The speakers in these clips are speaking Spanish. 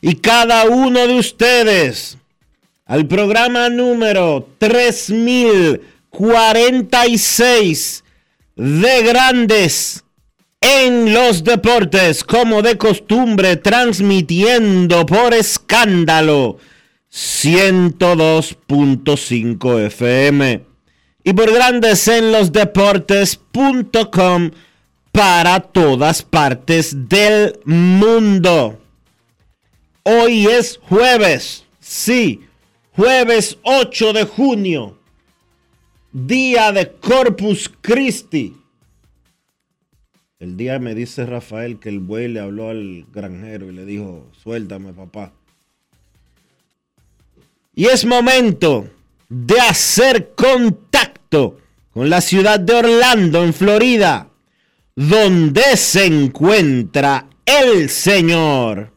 Y cada uno de ustedes al programa número 3046 de Grandes en los Deportes, como de costumbre, transmitiendo por escándalo 102.5 FM y por grandes en los deportes.com para todas partes del mundo. Hoy es jueves, sí, jueves 8 de junio, día de Corpus Christi. El día me dice Rafael que el buey le habló al granjero y le dijo, suéltame papá. Y es momento de hacer contacto con la ciudad de Orlando, en Florida, donde se encuentra el señor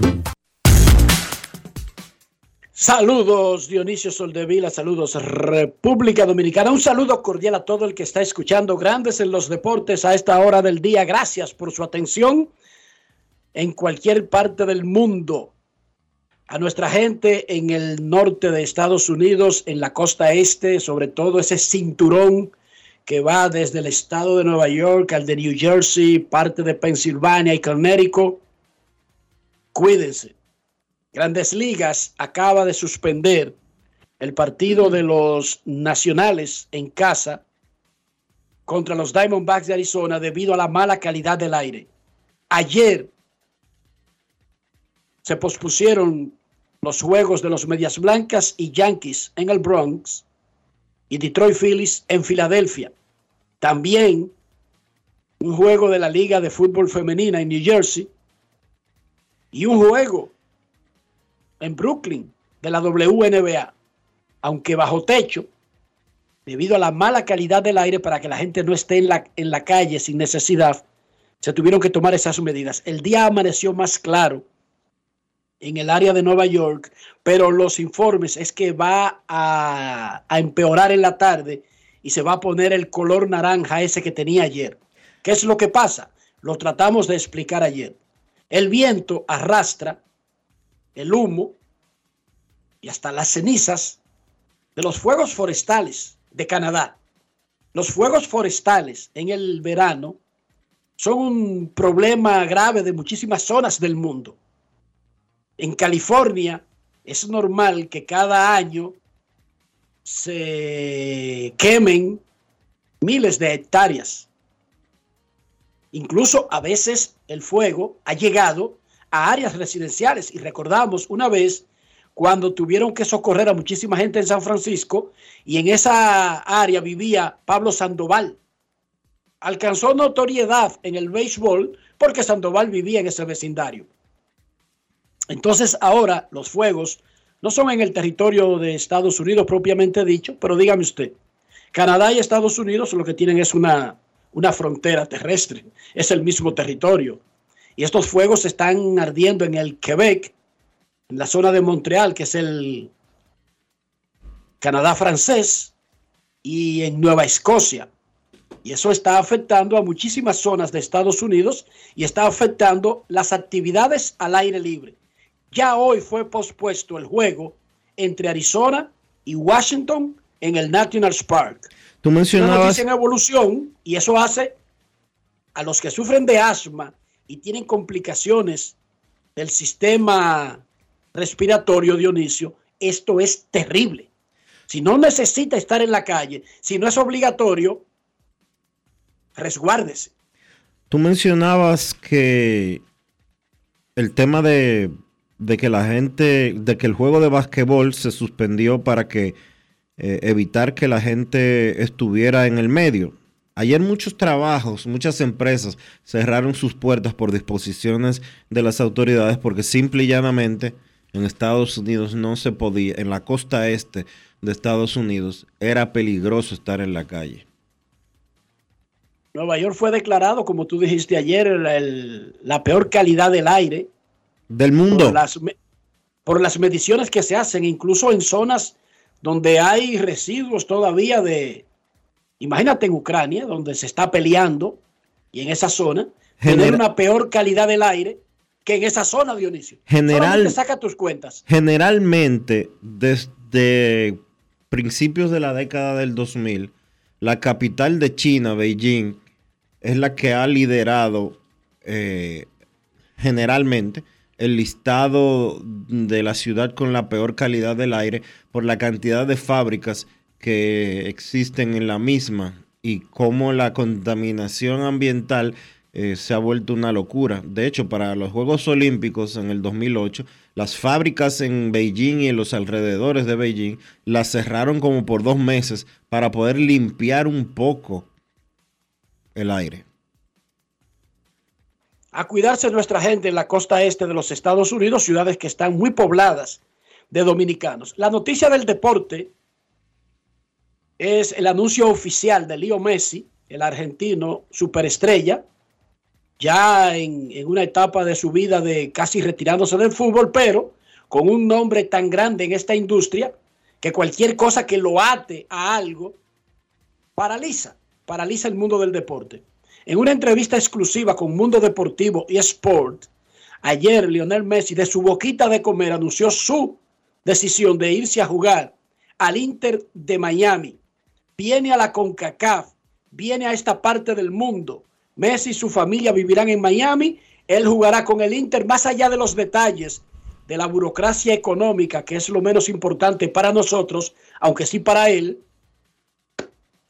Saludos Dionisio Soldevila, saludos República Dominicana, un saludo cordial a todo el que está escuchando Grandes en los Deportes a esta hora del día. Gracias por su atención en cualquier parte del mundo. A nuestra gente en el norte de Estados Unidos, en la costa este, sobre todo ese cinturón que va desde el estado de Nueva York al de New Jersey, parte de Pensilvania y Connecticut. Cuídense. Grandes Ligas acaba de suspender el partido de los nacionales en casa contra los Diamondbacks de Arizona debido a la mala calidad del aire. Ayer se pospusieron los juegos de los Medias Blancas y Yankees en el Bronx y Detroit Phillies en Filadelfia. También un juego de la Liga de Fútbol Femenina en New Jersey y un juego en Brooklyn de la WNBA, aunque bajo techo, debido a la mala calidad del aire para que la gente no esté en la, en la calle sin necesidad, se tuvieron que tomar esas medidas. El día amaneció más claro en el área de Nueva York, pero los informes es que va a, a empeorar en la tarde y se va a poner el color naranja ese que tenía ayer. ¿Qué es lo que pasa? Lo tratamos de explicar ayer. El viento arrastra el humo y hasta las cenizas de los fuegos forestales de Canadá. Los fuegos forestales en el verano son un problema grave de muchísimas zonas del mundo. En California es normal que cada año se quemen miles de hectáreas. Incluso a veces el fuego ha llegado a áreas residenciales y recordamos una vez cuando tuvieron que socorrer a muchísima gente en San Francisco y en esa área vivía Pablo Sandoval. Alcanzó notoriedad en el béisbol porque Sandoval vivía en ese vecindario. Entonces ahora los fuegos no son en el territorio de Estados Unidos propiamente dicho, pero dígame usted, Canadá y Estados Unidos lo que tienen es una, una frontera terrestre, es el mismo territorio. Y estos fuegos están ardiendo en el Quebec, en la zona de Montreal, que es el Canadá francés, y en Nueva Escocia. Y eso está afectando a muchísimas zonas de Estados Unidos y está afectando las actividades al aire libre. Ya hoy fue pospuesto el juego entre Arizona y Washington en el National Park. Tú mencionabas... en evolución y eso hace a los que sufren de asma y tienen complicaciones del sistema respiratorio, Dionisio, esto es terrible. Si no necesita estar en la calle, si no es obligatorio, resguárdese. Tú mencionabas que el tema de, que la gente, de que el juego de basquetbol se suspendió para que eh, evitar que la gente estuviera en el medio. Ayer muchos trabajos, muchas empresas cerraron sus puertas por disposiciones de las autoridades porque simple y llanamente en Estados Unidos no se podía, en la costa este de Estados Unidos, era peligroso estar en la calle. Nueva York fue declarado, como tú dijiste ayer, la peor calidad del aire. Del mundo. Por las, por las mediciones que se hacen, incluso en zonas donde hay residuos todavía de, imagínate en Ucrania, donde se está peleando, y en esa zona, tener una peor calidad del aire que en esa zona, Dionisio. General, saca tus cuentas. Generalmente, desde principios de la década del 2000, la capital de China, Beijing, es la que ha liderado eh, generalmente el listado de la ciudad con la peor calidad del aire por la cantidad de fábricas que existen en la misma y cómo la contaminación ambiental eh, se ha vuelto una locura. De hecho, para los Juegos Olímpicos en el 2008, las fábricas en Beijing y en los alrededores de Beijing las cerraron como por dos meses para poder limpiar un poco el aire. A cuidarse nuestra gente en la costa este de los Estados Unidos, ciudades que están muy pobladas de dominicanos. La noticia del deporte es el anuncio oficial de Leo Messi, el argentino superestrella, ya en, una etapa de su vida de casi retirándose del fútbol, pero con un nombre tan grande en esta industria que cualquier cosa que lo ate a algo paraliza, paraliza el mundo del deporte. En una entrevista exclusiva con Mundo Deportivo y Sport, ayer Lionel Messi de su boquita de comer anunció su decisión de irse a jugar al Inter de Miami. Viene a la CONCACAF, viene a esta parte del mundo Messi y su familia vivirán en Miami. Él jugará con el Inter más allá de los detalles de la burocracia económica, que es lo menos importante para nosotros, aunque sí para él.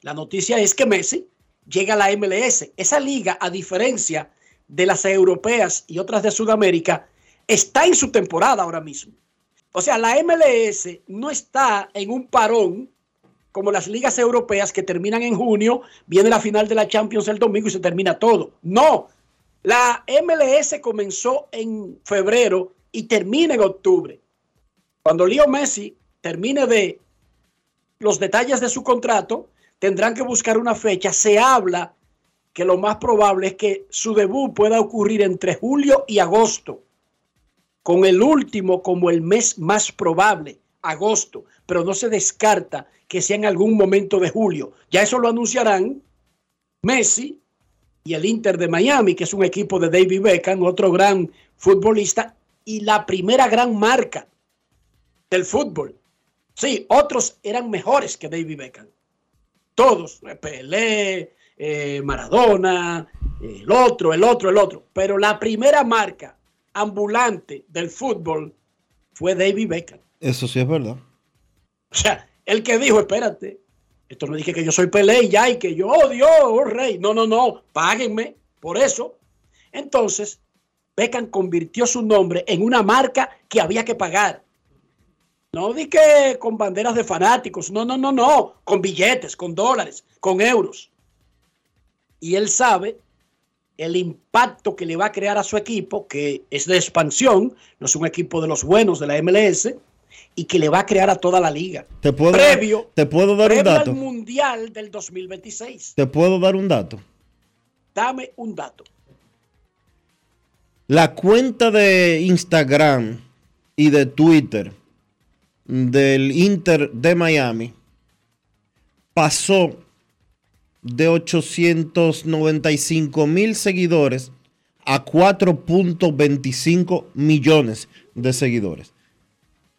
La noticia es que Messi llega a la MLS. Esa liga, a diferencia de las europeas y otras de Sudamérica, está en su temporada ahora mismo. O sea, la MLS no está en un parón como las ligas europeas que terminan en junio, viene la final de la Champions el domingo y se termina todo. No, la MLS comenzó en febrero y termina en octubre. Cuando Leo Messi termine de los detalles de su contrato, tendrán que buscar una fecha. Se habla que lo más probable es que su debut pueda ocurrir entre julio y agosto, con el último como el mes más probable, agosto, pero no se descarta que sea en algún momento de julio. Ya eso lo anunciarán Messi y el Inter de Miami, que es un equipo de David Beckham, otro gran futbolista y la primera gran marca del fútbol. Sí, otros eran mejores que David Beckham. Todos, Pelé, eh, Maradona, el otro, el otro, el otro. Pero la primera marca ambulante del fútbol fue David Beckham. Eso sí es verdad. O sea, el que dijo, espérate, esto no dije que yo soy Pelé y ya, que yo, oh Dios, oh rey. No, no, no, páguenme por eso. Entonces, Beckham convirtió su nombre en una marca que había que pagar. No di que con banderas de fanáticos, no, no, no, no, con billetes, con dólares, con euros. Y él sabe el impacto que le va a crear a su equipo, que es de expansión, no es un equipo de los buenos de la MLS, y que le va a crear a toda la liga. Te puedo, previo, te puedo dar un dato. al Mundial del 2026. Te puedo dar un dato. Dame un dato. La cuenta de Instagram y de Twitter del Inter de Miami pasó de 895 mil seguidores a 4.25 millones de seguidores.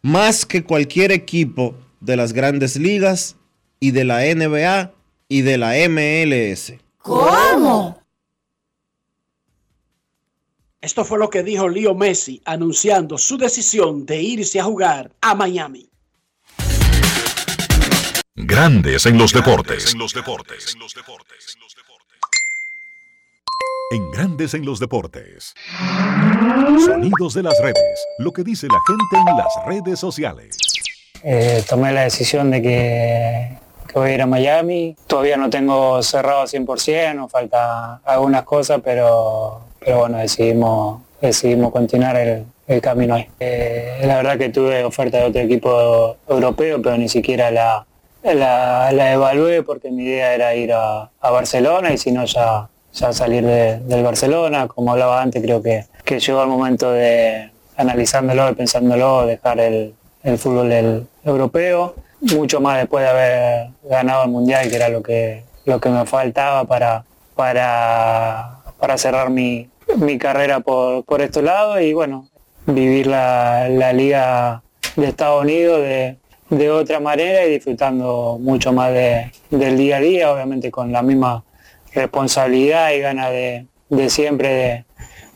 Más que cualquier equipo de las grandes ligas y de la NBA y de la MLS. Esto fue lo que dijo Leo Messi anunciando su decisión de irse a jugar a Miami. Grandes en los deportes. En los deportes. En Grandes en los deportes. Sonidos de las redes. Lo que dice la gente en las redes sociales. Eh, tomé la decisión de que, voy a ir a Miami. Todavía no tengo cerrado 100%, nos falta algunas cosas, pero, pero bueno, decidimos, decidimos continuar el, camino ahí. Eh, la verdad que tuve oferta de otro equipo europeo, pero ni siquiera la, la, la evalué porque mi idea era ir a, a Barcelona y si no ya, ya salir de- del Barcelona. Como hablaba antes, creo que, llegó el momento de, analizándolo y pensándolo, dejar el, fútbol europeo, mucho más después de haber ganado el Mundial, que era lo que, lo que me faltaba para, para, para cerrar mi, mi carrera por, por estos lados y bueno, vivir la, la liga de Estados Unidos de, de otra manera y disfrutando mucho más de- del día a día, obviamente con la misma responsabilidad y ganas de, de siempre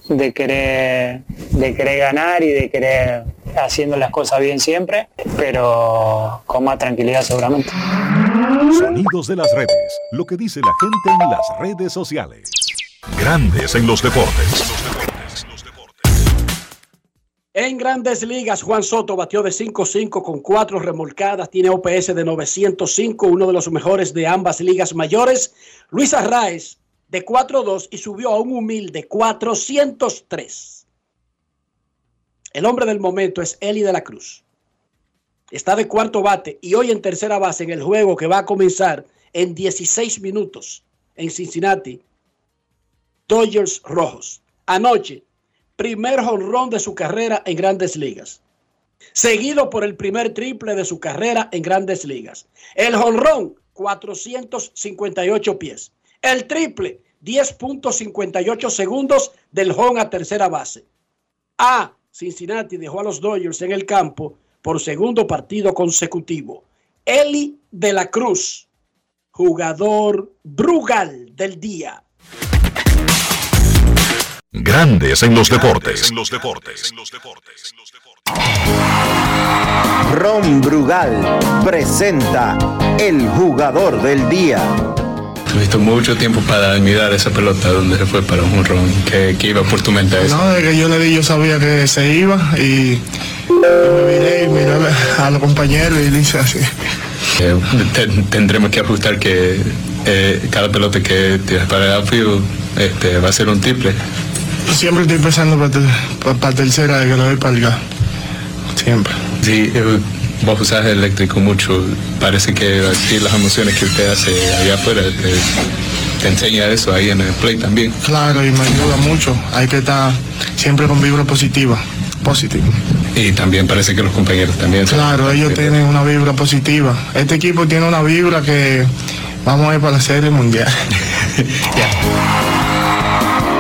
de, de querer, de querer ganar y de querer haciendo las cosas bien siempre, pero con más tranquilidad seguramente. Sonidos de las redes. Lo que dice la gente en las redes sociales. Grandes en los deportes. En grandes ligas, Juan Soto batió de 5-5 con cuatro remolcadas, tiene OPS de 905, uno de los mejores de ambas ligas mayores. Luis Arraez de 4-2 y subió a un humilde 403. El hombre del momento es Eli de la Cruz. Está de cuarto bate y hoy en tercera base en el juego que va a comenzar en 16 minutos en Cincinnati. Dodgers Rojos. Anoche, primer jonrón de su carrera en grandes ligas. Seguido por el primer triple de su carrera en grandes ligas. El jonrón, 458 pies. El triple, 10.58 segundos del home a tercera base. A. Cincinnati dejó a los Dodgers en el campo por segundo partido consecutivo. Eli de la Cruz, jugador Brugal del día. Grandes en los deportes. En los deportes. Ron Brugal presenta el jugador del día. Tuviste mucho tiempo para mirar esa pelota donde se fue para un ron. ¿Qué, qué iba por tu mente eso? No, de que yo le di, yo sabía que se iba y yo me viré y miré a los compañeros y le hice así. Eh, te- tendremos que ajustar que eh, cada pelota que tiras para el outfield este, va a ser un triple. Siempre estoy pensando para tercera de que lo doy para el gas. Siempre. Sí, eh, vos usás el eléctrico mucho. Parece que así las emociones que usted hace allá afuera te, te enseña eso ahí en el play también. Claro, y me ayuda mucho. Hay que estar siempre con vibra positiva. Positivo. Y también parece que los compañeros también. Claro, ellos tienen una vibra positiva. Este equipo tiene una vibra que vamos a ir para la serie mundial.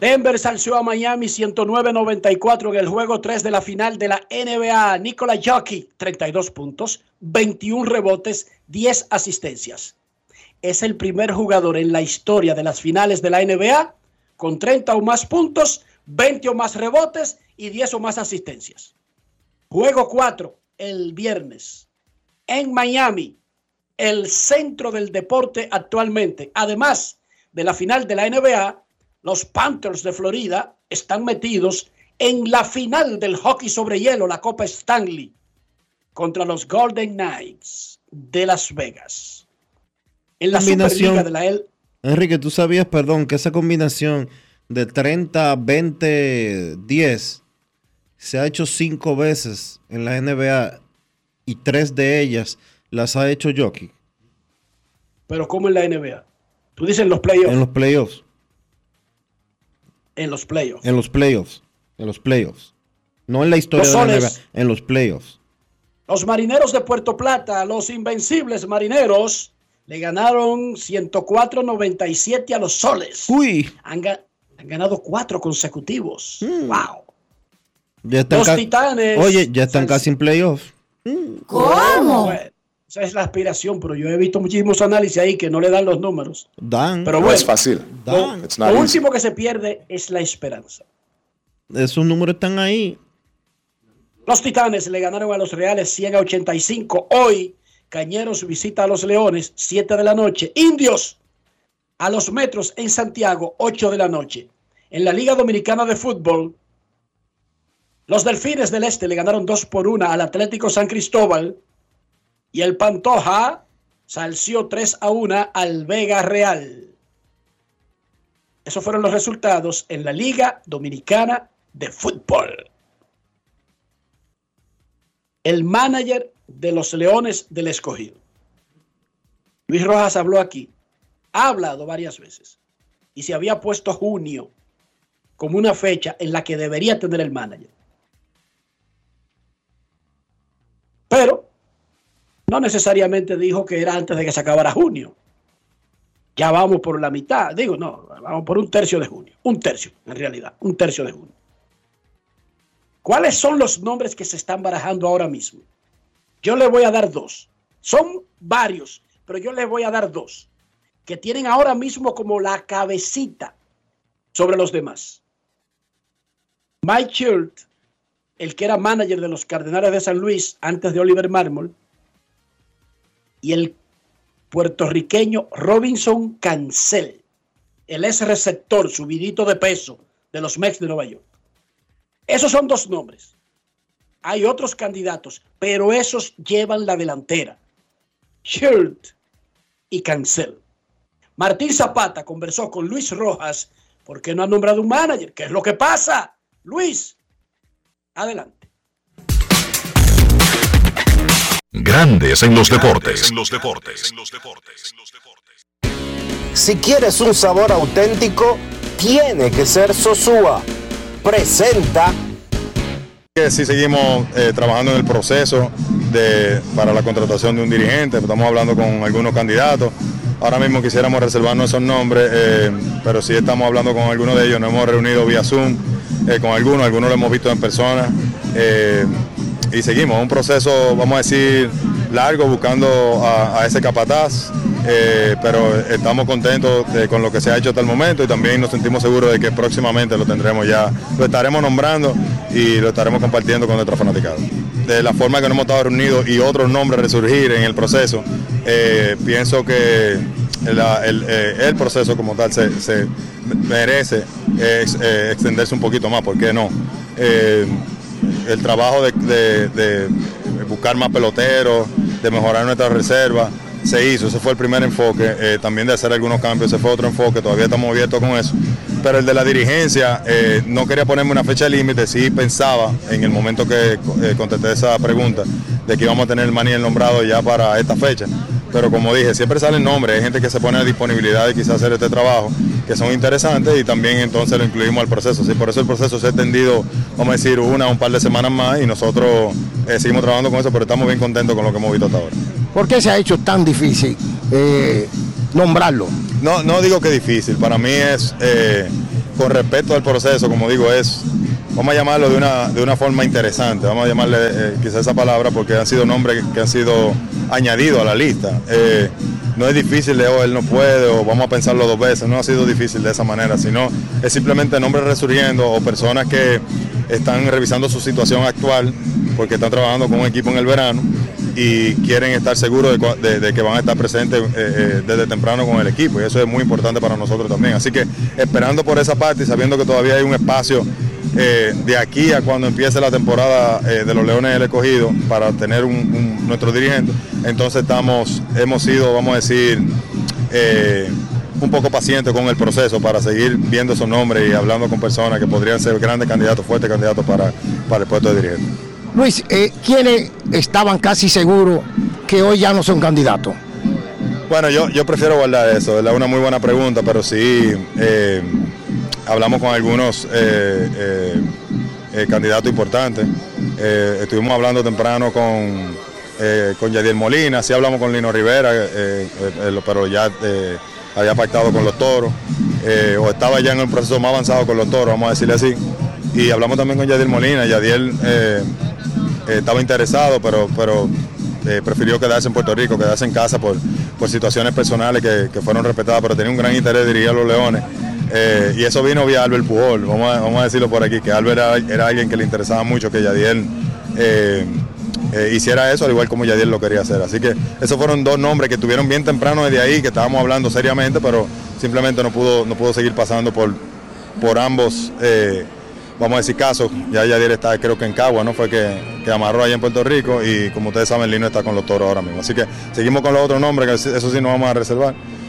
Denver salció a Miami 109-94 en el juego 3 de la final de la NBA. Nikola Jockey, 32 puntos, 21 rebotes, 10 asistencias. es el primer jugador en la historia de las finales de la NBA con 30 o más puntos, 20 o más rebotes y 10 o más asistencias. Juego 4 el viernes en Miami, el centro del deporte actualmente. Además de la final de la NBA, los Panthers de Florida están metidos en la final del hockey sobre hielo, la Copa Stanley, contra los Golden Knights de Las Vegas. En la Superliga de la L. Enrique, tú sabías, perdón, que esa combinación de 30, 20, 10 se ha hecho cinco veces en la NBA y tres de ellas las ha hecho Jockey. Pero ¿cómo en la NBA? Tú dices en los playoffs. En los playoffs. En los playoffs. En los playoffs. En los playoffs. No en la historia de la NBA, en los playoffs. Los marineros de Puerto Plata, los invencibles marineros, le ganaron 104-97 a los soles. Uy. Han, ganado cuatro consecutivos. Mm. Wow. Ya están los titanes. Oye, ya están casi en playoffs. ¿Cómo? Esa es la aspiración, pero yo he visto muchísimos análisis ahí que no le dan los números. Dan. Pero bueno, es fácil. Lo, lo último que se pierde es la esperanza. Esos números están ahí. Los Titanes le ganaron a los Reales 100 a 85. Hoy, Cañeros visita a los Leones, 7 de la noche. Indios a los Metros en Santiago, 8 de la noche. En la Liga Dominicana de Fútbol, los Delfines del Este le ganaron 2 por 1 al Atlético San Cristóbal. Y el Pantoja salció 3 a 1 al Vega Real. Esos fueron los resultados en la Liga Dominicana de Fútbol. El manager de los Leones del Escogido. Luis Rojas habló aquí. Ha hablado varias veces. Y se había puesto junio como una fecha en la que debería tener el manager. Pero no necesariamente dijo que era antes de que se acabara junio. Ya vamos por la mitad. Digo, no, vamos por un tercio de junio. Un tercio, en realidad, un tercio de junio. ¿Cuáles son los nombres que se están barajando ahora mismo? Yo le voy a dar dos. Son varios, pero yo les voy a dar dos que tienen ahora mismo como la cabecita sobre los demás. Mike Schultz, el que era manager de los Cardenales de San Luis antes de Oliver Marmol, y el puertorriqueño Robinson Cancel, el ex receptor subidito de peso de los Mets de Nueva York. Esos son dos nombres. Hay otros candidatos, pero esos llevan la delantera. Shirt y Cancel. Martín Zapata conversó con Luis Rojas porque no ha nombrado un manager. ¿Qué es lo que pasa? Luis, adelante. Grandes en los deportes. En los deportes. Si quieres un sabor auténtico, tiene que ser Sosúa. Presenta. Si seguimos eh, trabajando en el proceso de, para la contratación de un dirigente, estamos hablando con algunos candidatos. Ahora mismo quisiéramos reservarnos esos nombres, eh, pero sí estamos hablando con algunos de ellos, nos hemos reunido vía Zoom eh, con algunos, algunos lo hemos visto en persona eh, y seguimos, un proceso, vamos a decir, largo buscando a, ese capataz, eh, pero estamos contentos con lo que se ha hecho hasta el momento y también nos sentimos seguros de que próximamente lo tendremos ya, lo estaremos nombrando y lo estaremos compartiendo con nuestra fanaticada. De la forma que nos hemos estado reunidos y otros nombres resurgir en el proceso, eh, pienso que eh, el proceso como tal se, merece ex- extenderse un poquito más, ¿por qué no? El trabajo de buscar más peloteros, de mejorar nuestra reserva, se hizo, ese fue el primer enfoque, eh, también de hacer algunos cambios, ese fue otro enfoque, todavía estamos abiertos con eso. Pero el de la dirigencia, eh, no quería ponerme una fecha límite, sí pensaba en el momento que eh, contesté esa pregunta, de que íbamos a tener el Maniel nombrado ya para esta fecha. Pero como dije, siempre salen nombres, hay gente que se pone a disponibilidad de quizás hacer este trabajo, que son interesantes y también entonces lo incluimos al proceso. Sí, por eso el proceso se ha extendido, vamos a decir, una o un par de semanas más y nosotros eh, seguimos trabajando con eso, pero estamos bien contentos con lo que hemos visto hasta ahora. ¿Por qué se ha hecho tan difícil eh, nombrarlo? No, no digo que difícil, para mí es, eh, con respecto al proceso, como digo, es, vamos a llamarlo de una, de una forma interesante, vamos a llamarle eh, quizás esa palabra porque han sido nombres que han sido añadidos a la lista. Eh, no es difícil de, oh, él no puede o vamos a pensarlo dos veces, no ha sido difícil de esa manera, sino es simplemente nombres resurgiendo o personas que están revisando su situación actual porque están trabajando con un equipo en el verano y quieren estar seguros de que van a estar presentes eh, eh, desde temprano con el equipo y eso es muy importante para nosotros también. Así que esperando por esa parte y sabiendo que todavía hay un espacio eh, de aquí a cuando empiece la temporada eh, de los Leones del Escogido para tener un, un- nuestro dirigente, entonces estamos, hemos sido, vamos a decir, eh, un poco pacientes con el proceso para seguir viendo esos nombres y hablando con personas que podrían ser grandes candidatos, fuertes candidatos para, para el puesto de dirigente. Luis, ¿quiénes estaban casi seguros que hoy ya no son candidatos? Bueno, yo, yo prefiero guardar eso, es una muy buena pregunta, pero sí hablamos con algunos eh, eh, eh, candidatos importantes. Eh, estuvimos hablando temprano con, eh, con Yadiel Molina, sí hablamos con Lino Rivera, pero ya había pactado con los toros, o estaba ya en el proceso más avanzado con los toros, vamos a decirle así. Y hablamos también con Yadiel Molina, Yadiel estaba interesado, pero, pero prefirió quedarse en Puerto Rico, quedarse en casa por, por situaciones personales que, que fueron respetadas, pero tenía un gran interés de dirigir a los Leones. Eh, y eso vino vía Albert Pujol, vamos a, decirlo por aquí, que Albert era, alguien que le interesaba mucho que Yadiel eh, eh, hiciera eso, al igual como Yadiel lo quería hacer. Así que esos fueron dos nombres que tuvieron bien temprano desde ahí, que estábamos hablando seriamente, pero simplemente no pudo, no pudo seguir pasando por, por ambos, vamos a decir, casos. Ya Yadiel está, creo que en Cagua, ¿no? Fue que, que amarró allá en Puerto Rico y como ustedes saben, Lino está con los toros ahora mismo. Así que seguimos con los otros nombres, que eso sí nos vamos a reservar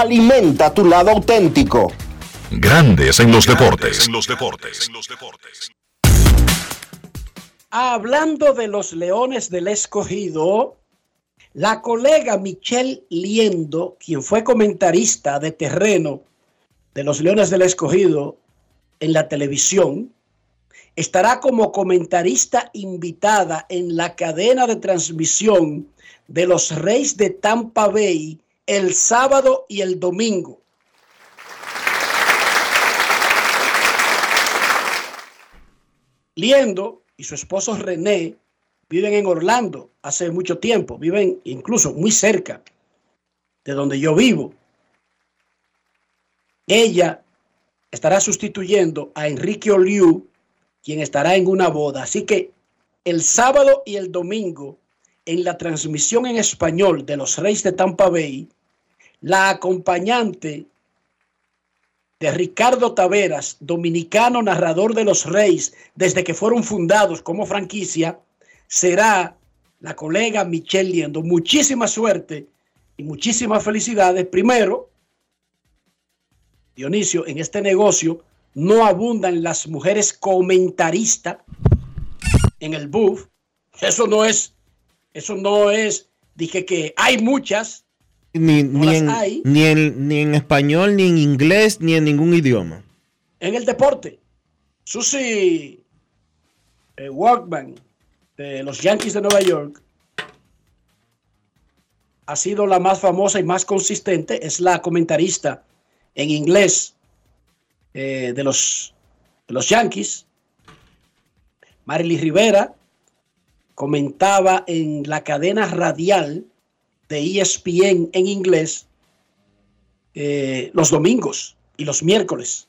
alimenta tu lado auténtico. Grandes en los deportes. Hablando de los Leones del Escogido, la colega Michelle Liendo, quien fue comentarista de terreno de los Leones del Escogido en la televisión, estará como comentarista invitada en la cadena de transmisión de los Reyes de Tampa Bay el sábado y el domingo. Liendo y su esposo René viven en Orlando hace mucho tiempo, viven incluso muy cerca de donde yo vivo. Ella estará sustituyendo a Enrique Oliu, quien estará en una boda. Así que el sábado y el domingo, en la transmisión en español de los Reyes de Tampa Bay, la acompañante de Ricardo Taveras, dominicano narrador de los Reyes desde que fueron fundados como franquicia, será la colega Michelle Liendo. Muchísima suerte y muchísimas felicidades. Primero, Dionisio, en este negocio no abundan las mujeres comentaristas en el buff. Eso no es, eso no es, dije que hay muchas, Ni, ni, las en, hay. ni, en, ni en español, ni en inglés, ni en ningún idioma. en el deporte. Susie eh, Walkman de los Yankees de Nueva York ha sido la más famosa y más consistente. Es la comentarista en inglés eh, de, los, de los Yankees. Marily Rivera comentaba en la cadena radial de ESPN en inglés eh, los domingos y los miércoles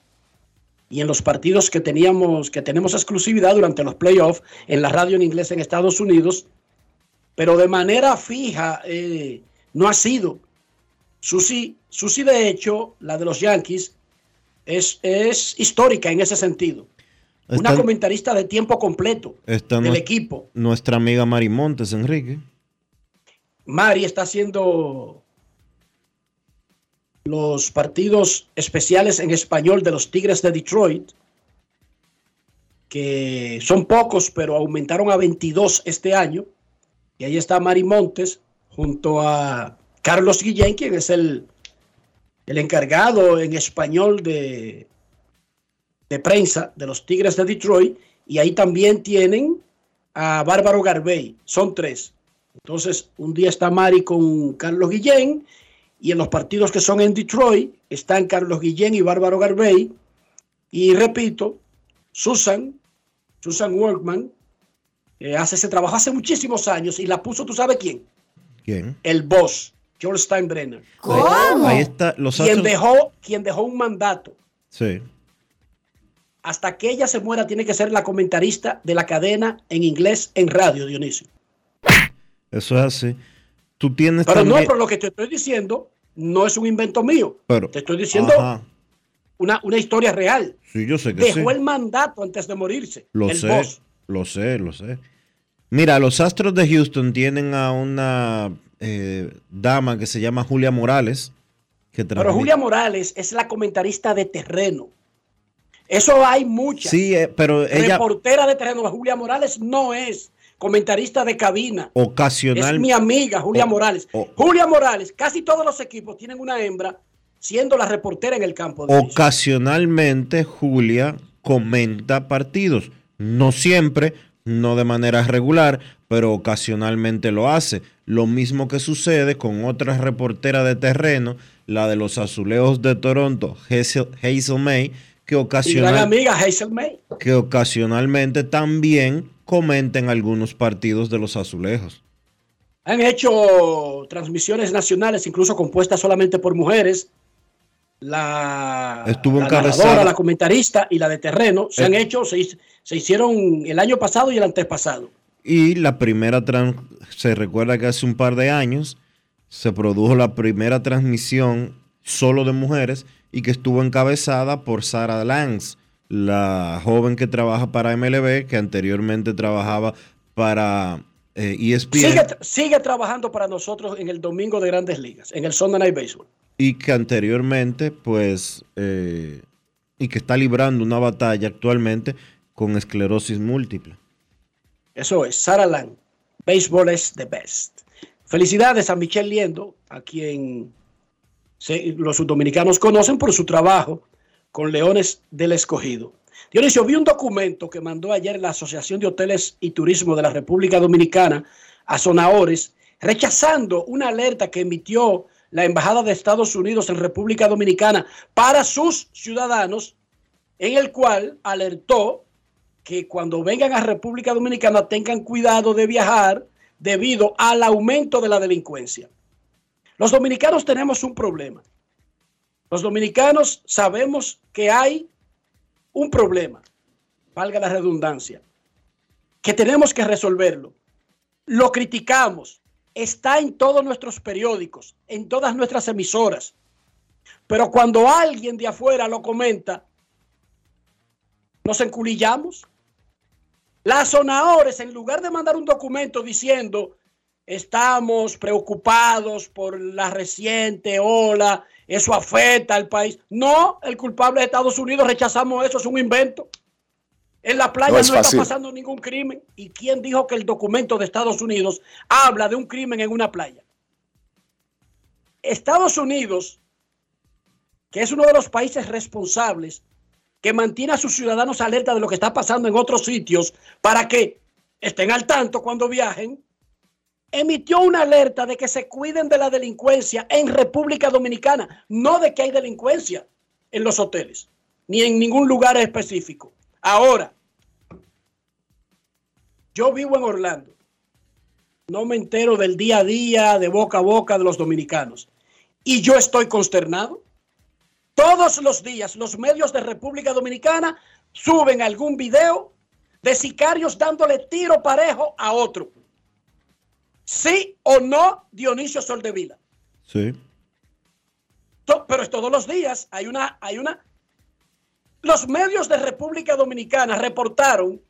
y en los partidos que teníamos, que tenemos exclusividad durante los playoffs en la radio en inglés en Estados Unidos, pero de manera fija eh, no ha sido. Susi, Susi, de hecho, la de los Yankees, es, es histórica en ese sentido. Una comentarista de tiempo completo Está del equipo. Nuestra amiga Mari Montes, Enrique. Mari está haciendo los partidos especiales en español de los Tigres de Detroit, que son pocos, pero aumentaron a 22 este año. Y ahí está Mari Montes junto a Carlos Guillén, quien es el el encargado en español de, de prensa de los Tigres de Detroit, y ahí también tienen a Bárbaro Garbey, son tres. Entonces, un día está Mari con Carlos Guillén, y en los partidos que son en Detroit están Carlos Guillén y Bárbaro Garbey, y repito, Susan, Susan Workman, eh, hace ese trabajo hace muchísimos años y la puso, ¿tú sabes quién? ¿Quién? El boss, George Steinbrenner. ¿Cómo? Ahí está, los quien dejó, quien dejó un mandato. Sí. Hasta que ella se muera, tiene que ser la comentarista de la cadena en inglés en radio, Dionisio. Eso es así. Tú tienes Pero no, pero lo que te estoy diciendo no es un invento mío. pero- Te estoy diciendo Ajá. una, una historia real. Sí, yo sé que Dejó sí. el mandato antes de morirse. Lo el sé, boss. lo sé, lo sé. Mira, los Astros de Houston tienen a una eh, dama que se llama Julia Morales. Que Pero Julia Morales es la comentarista de terreno. Eso hay muchas. Sí, eh, pero ella Reportera de terreno. Julia Morales no es comentarista de cabina. Es mi amiga Julia Morales. Julia Morales, casi todos los equipos tienen una hembra siendo la reportera en el campo. de ocasionalmente Julia comenta partidos. No siempre, no de manera regular, pero ocasionalmente lo hace. Lo mismo que sucede con otra reportera de terreno, la de los Azulejos de Toronto, Hazel, Hazel May, que ocasional, amiga Hazel May. que ocasionalmente también comenta en algunos partidos de los Azulejos. Han hecho transmisiones nacionales, incluso compuestas solamente por mujeres. La, Estuvo la narradora, la comentarista y la de terreno se Eh. han hecho, se, se hicieron el año pasado y el antepasado. Y la primera, tran- se recuerda que hace un par de años se produjo la primera transmisión solo de mujeres y que estuvo encabezada por Sarah Lance, la joven que trabaja para MLB, que anteriormente trabajaba para eh, ESPN Sigue, tra- sigue trabajando para nosotros en el domingo de Grandes Ligas, en el Sunday Night Baseball. y que anteriormente, pues, eh, y que está librando una batalla actualmente con esclerosis múltiple. Eso es, Sarah Lang. Béisbol es the best. Felicidades a Michelle Liendo, a quien los dominicanos conocen por su trabajo con Leones del Escogido. Dionisio, vi un documento que mandó ayer la Asociación de Hoteles y Turismo de la República Dominicana a Sonahores, rechazando una alerta que emitió la Embajada de Estados Unidos en República Dominicana para sus ciudadanos, en el cual alertó que cuando vengan a República Dominicana tengan cuidado de viajar debido al aumento de la delincuencia. Los dominicanos tenemos un problema. Los dominicanos sabemos que hay un problema, valga la redundancia, que tenemos que resolverlo. Lo criticamos, está en todos nuestros periódicos, en todas nuestras emisoras. Pero cuando alguien de afuera lo comenta, nos enculillamos. Las sonadores, en lugar de mandar un documento diciendo estamos preocupados por la reciente ola, eso afecta al país. No, el culpable de Estados Unidos, rechazamos eso, es un invento. En la playa No no, es está pasando ningún crimen. ¿Y quién dijo que el documento de Estados Unidos habla de un crimen en una playa? Estados Unidos, que es uno de los países responsables que mantiene a sus ciudadanos alerta de lo que está pasando en otros sitios para que estén al tanto cuando viajen, emitió una alerta de que se cuiden de la delincuencia en República Dominicana, no de que hay delincuencia en los hoteles, ni en ningún lugar específico. Ahora, yo vivo en Orlando, no me entero del día a día, de boca a boca de los dominicanos, y yo estoy consternado. Todos los días los medios de República Dominicana suben algún video de sicarios dándole tiro parejo a otro. Sí o no, Dionisio Soldevila. Sí. To- Pero es todos los días. Hay una, hay una. Los medios de República Dominicana reportaron,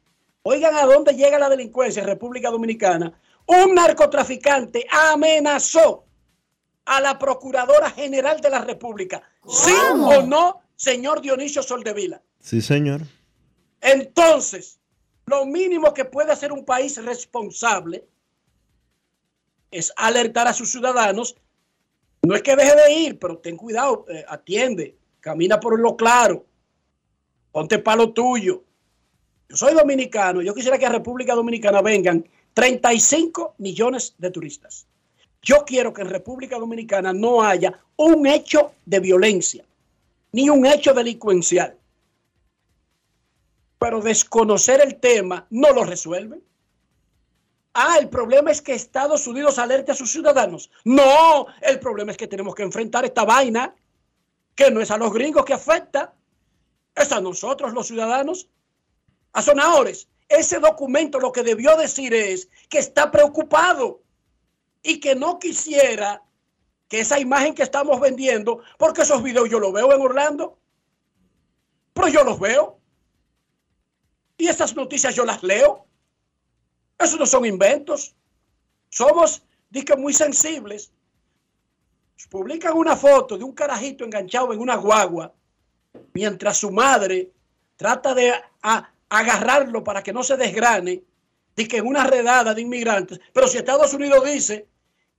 oigan a dónde llega la delincuencia en República Dominicana. Un narcotraficante amenazó a la Procuradora General de la República. ¿Sí o no, señor Dionisio Soldevila? Sí, señor. Entonces, lo mínimo que puede hacer un país responsable es alertar a sus ciudadanos No es que deje de ir, pero ten cuidado, eh, atiende, camina por lo claro, ponte palo tuyo. Yo soy dominicano, yo quisiera que a República Dominicana vengan 35 millones de turistas. Yo quiero que en República Dominicana no haya un hecho de violencia, ni un hecho delincuencial. Pero desconocer el tema no lo resuelve. Ah, el problema es que Estados Unidos alerte a sus ciudadanos. No, el problema es que tenemos que enfrentar esta vaina, que no es a los gringos que afecta, es a nosotros los ciudadanos. A sonadores, ese documento lo que debió decir es que está preocupado y que no quisiera que esa imagen que estamos vendiendo, porque esos videos yo los veo en Orlando, pero yo los veo. Y esas noticias yo las leo. Esos no son inventos. Somos, dije, muy sensibles. Publican una foto de un carajito enganchado en una guagua, mientras su madre trata de agarrarlo para que no se desgrane, de que en una redada de inmigrantes. Pero si Estados Unidos dice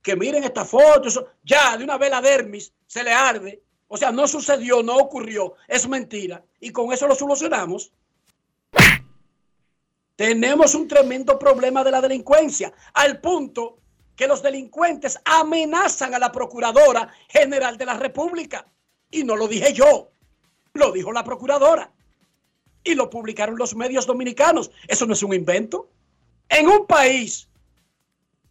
que miren esta foto, ya de una vela dermis se le arde. O sea, no sucedió, no ocurrió, es mentira. Y con eso lo solucionamos. Tenemos un tremendo problema de la delincuencia, al punto que los delincuentes amenazan a la Procuradora General de la República. Y no lo dije yo, lo dijo la Procuradora. Y lo publicaron los medios dominicanos. Eso no es un invento. En un país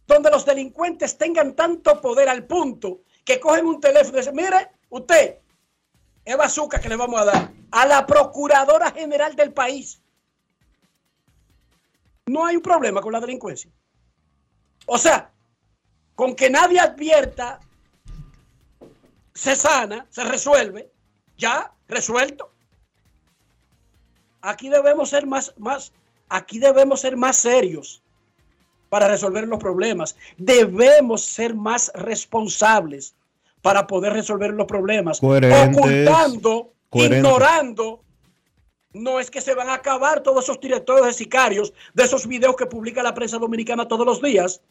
donde los delincuentes tengan tanto poder al punto que cogen un teléfono y dicen, mire, usted, es bazooka que le vamos a dar a la Procuradora General del país no hay un problema con la delincuencia. O sea, con que nadie advierta, se sana, se resuelve, ya resuelto. Aquí debemos ser más, más, aquí debemos ser más serios para resolver los problemas. Debemos ser más responsables para poder resolver los problemas. ocultando, ignorando no es que se van a acabar todos esos directores de sicarios de esos videos que publica la prensa dominicana todos los días.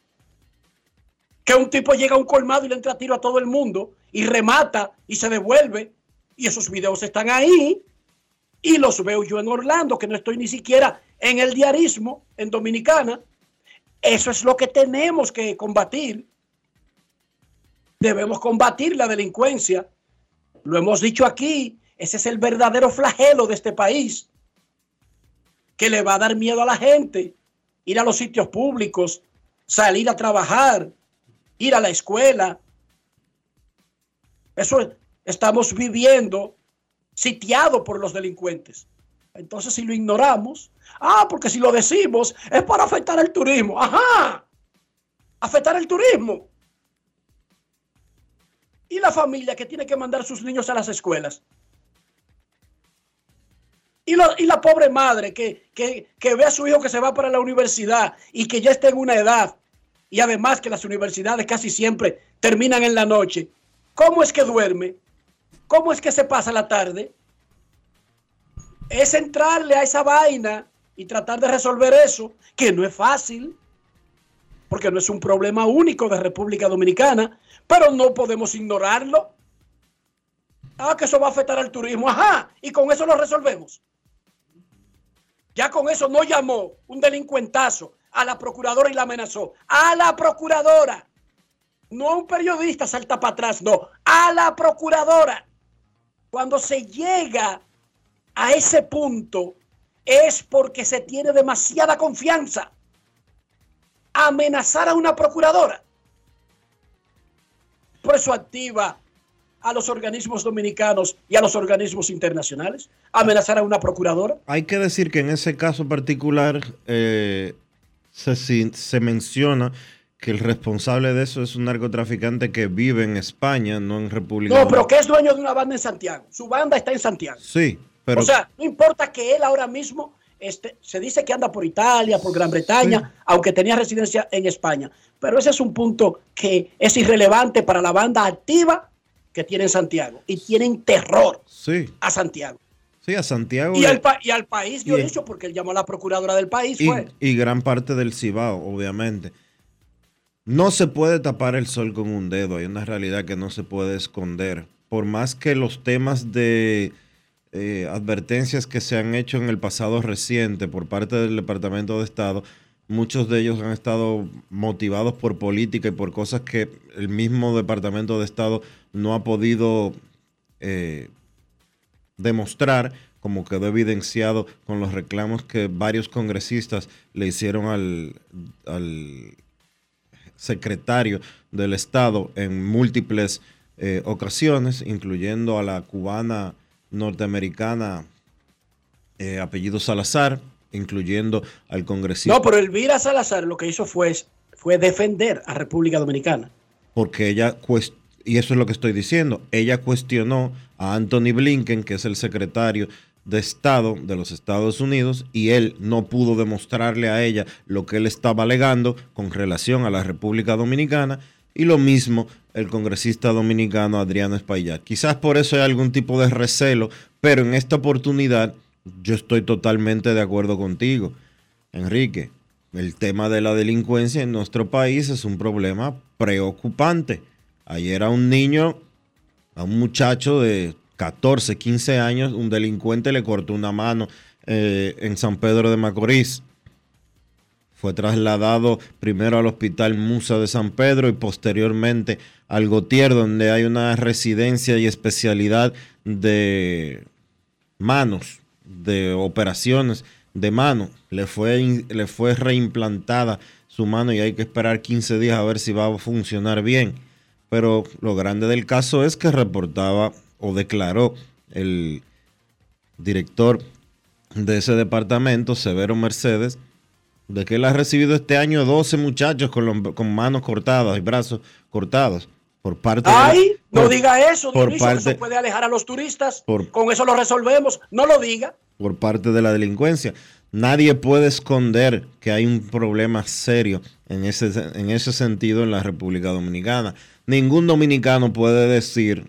Que un tipo llega a un colmado y le entra a tiro a todo el mundo y remata y se devuelve. Y esos videos están ahí. Y los veo yo en Orlando, que no estoy ni siquiera en el diarismo, en Dominicana. Eso es lo que tenemos que combatir. Debemos combatir la delincuencia. Lo hemos dicho aquí ese es el verdadero flagelo de este país, que le va a dar miedo a la gente ir a los sitios públicos, salir a trabajar, ir a la escuela. Eso estamos viviendo sitiado por los delincuentes. Entonces, si lo ignoramos, ah, porque si lo decimos es para afectar el turismo. Ajá, afectar el turismo. Y la familia que tiene que mandar sus niños a las escuelas. Y, la pobre madre que, que, ve a su hijo que se va para la universidad y que ya está en una edad, y además que las universidades casi siempre terminan en la noche, ¿cómo es que duerme? ¿Cómo es que se pasa la tarde? Es entrarle a esa vaina y tratar de resolver eso, que no es fácil, porque no es un problema único de República Dominicana, pero no podemos ignorarlo. Ah, que eso va a afectar al turismo. Ajá, y con eso lo resolvemos. Ya con eso no llamó un delincuentazo a la procuradora y la amenazó. A la procuradora. No a un periodista salta para atrás, no. A la procuradora. Cuando se llega a ese punto es porque se tiene demasiada confianza. Amenazar a una procuradora. Por eso activa a los organismos dominicanos y a los organismos internacionales? ¿Amenazar a una procuradora? Hay que decir que en ese caso particular eh, se, se menciona que el responsable de eso es un narcotraficante que vive en España, no en República No, pero que es dueño de una banda en Santiago. Su banda está en Santiago. Sí, pero... O sea, no importa que él ahora mismo este, se dice que anda por Italia, por Gran Bretaña, aunque tenía residencia en España. Pero ese es un punto que es irrelevante para la banda activa que tienen Santiago y tienen terror a Santiago. Sí, a Santiago. Y, al, y al, país, Dionisio, porque él llamó a la procuradora del país. Y, y gran parte del Cibao, obviamente. No se puede tapar el sol con un dedo, hay una realidad que no se puede esconder. Por más que los temas de eh, advertencias que se han hecho en el pasado reciente por parte del Departamento de Estado, muchos de ellos han estado motivados por política y por cosas que el mismo Departamento de Estado no ha podido eh, demostrar, como quedó evidenciado con los reclamos que varios congresistas le hicieron al, secretario del Estado en múltiples eh, ocasiones, incluyendo a la cubana norteamericana eh, apellido Salazar, incluyendo al congresista. No, pero Elvira Salazar lo que hizo fue, fue defender a República Dominicana. Porque ella, y eso es lo que estoy diciendo, ella cuestionó a Anthony Blinken, que es el secretario de Estado de los Estados Unidos, y él no pudo demostrarle a ella lo que él estaba alegando con relación a la República Dominicana, y lo mismo el congresista dominicano Adriano Espaillat. Quizás por eso hay algún tipo de recelo, pero en esta oportunidad yo estoy totalmente de acuerdo contigo, Enrique. El tema de la delincuencia en nuestro país es un problema preocupante. Ayer a un niño, a un muchacho de 14, 15 años, un delincuente le cortó una mano eh, en San Pedro de Macorís. Fue trasladado primero al Hospital Musa de San Pedro y posteriormente al Gotier, donde hay una residencia y especialidad de manos, de operaciones de mano. Le fue, le fue reimplantada su mano y hay que esperar 15 días a ver si va a funcionar bien. Pero lo grande del caso es que reportaba o declaró el director de ese departamento, Severo Mercedes, de que él ha recibido este año 12 muchachos con, con manos cortadas y brazos cortados por parte Ay, de... no por- diga eso, por Dionisio, parte- eso puede alejar a los turistas. Por- Con eso lo resolvemos. No lo diga. por parte de la delincuencia. Nadie puede esconder que hay un problema serio en ese, en ese sentido en la República Dominicana. Ningún dominicano puede decir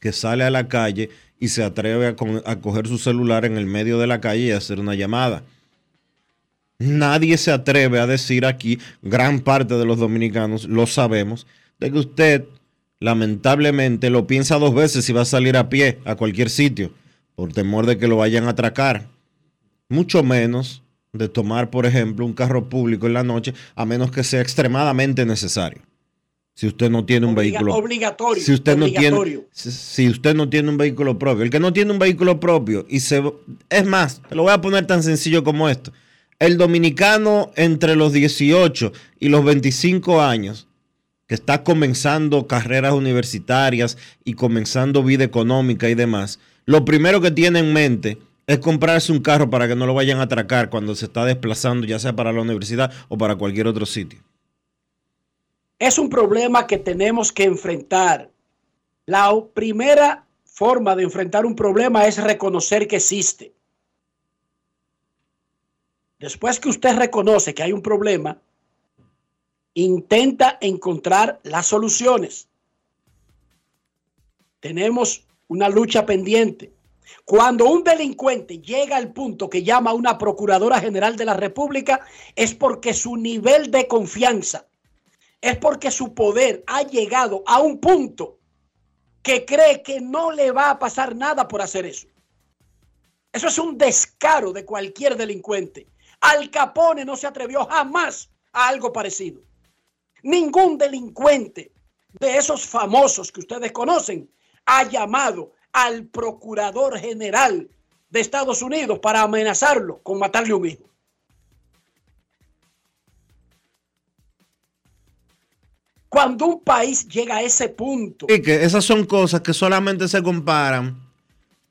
que sale a la calle y se atreve a, con- a coger su celular en el medio de la calle y hacer una llamada. Nadie se atreve a decir aquí, gran parte de los dominicanos lo sabemos, de que usted lamentablemente lo piensa dos veces si va a salir a pie a cualquier sitio, por temor de que lo vayan a atracar. Mucho menos de tomar, por ejemplo, un carro público en la noche, a menos que sea extremadamente necesario. Si usted no tiene un Obliga- vehículo. obligatorio, Si usted no tiene. Si, si usted no tiene un vehículo propio. El que no tiene un vehículo propio y se. Es más, te lo voy a poner tan sencillo como esto. El dominicano entre los 18 y los 25 años, que está comenzando carreras universitarias y comenzando vida económica y demás, lo primero que tiene en mente es comprarse un carro para que no lo vayan a atracar cuando se está desplazando, ya sea para la universidad o para cualquier otro sitio. Es un problema que tenemos que enfrentar. La primera forma de enfrentar un problema es reconocer que existe. Después que usted reconoce que hay un problema, intenta encontrar las soluciones. Tenemos una lucha pendiente. Cuando un delincuente llega al punto que llama a una Procuradora General de la República, es porque su nivel de confianza, es porque su poder ha llegado a un punto que cree que no le va a pasar nada por hacer eso. Eso es un descaro de cualquier delincuente. Al Capone no se atrevió jamás a algo parecido. Ningún delincuente de esos famosos que ustedes conocen ha llamado al procurador general de Estados Unidos para amenazarlo con matarle un hijo. Cuando un país llega a ese punto, Y que esas son cosas que solamente se comparan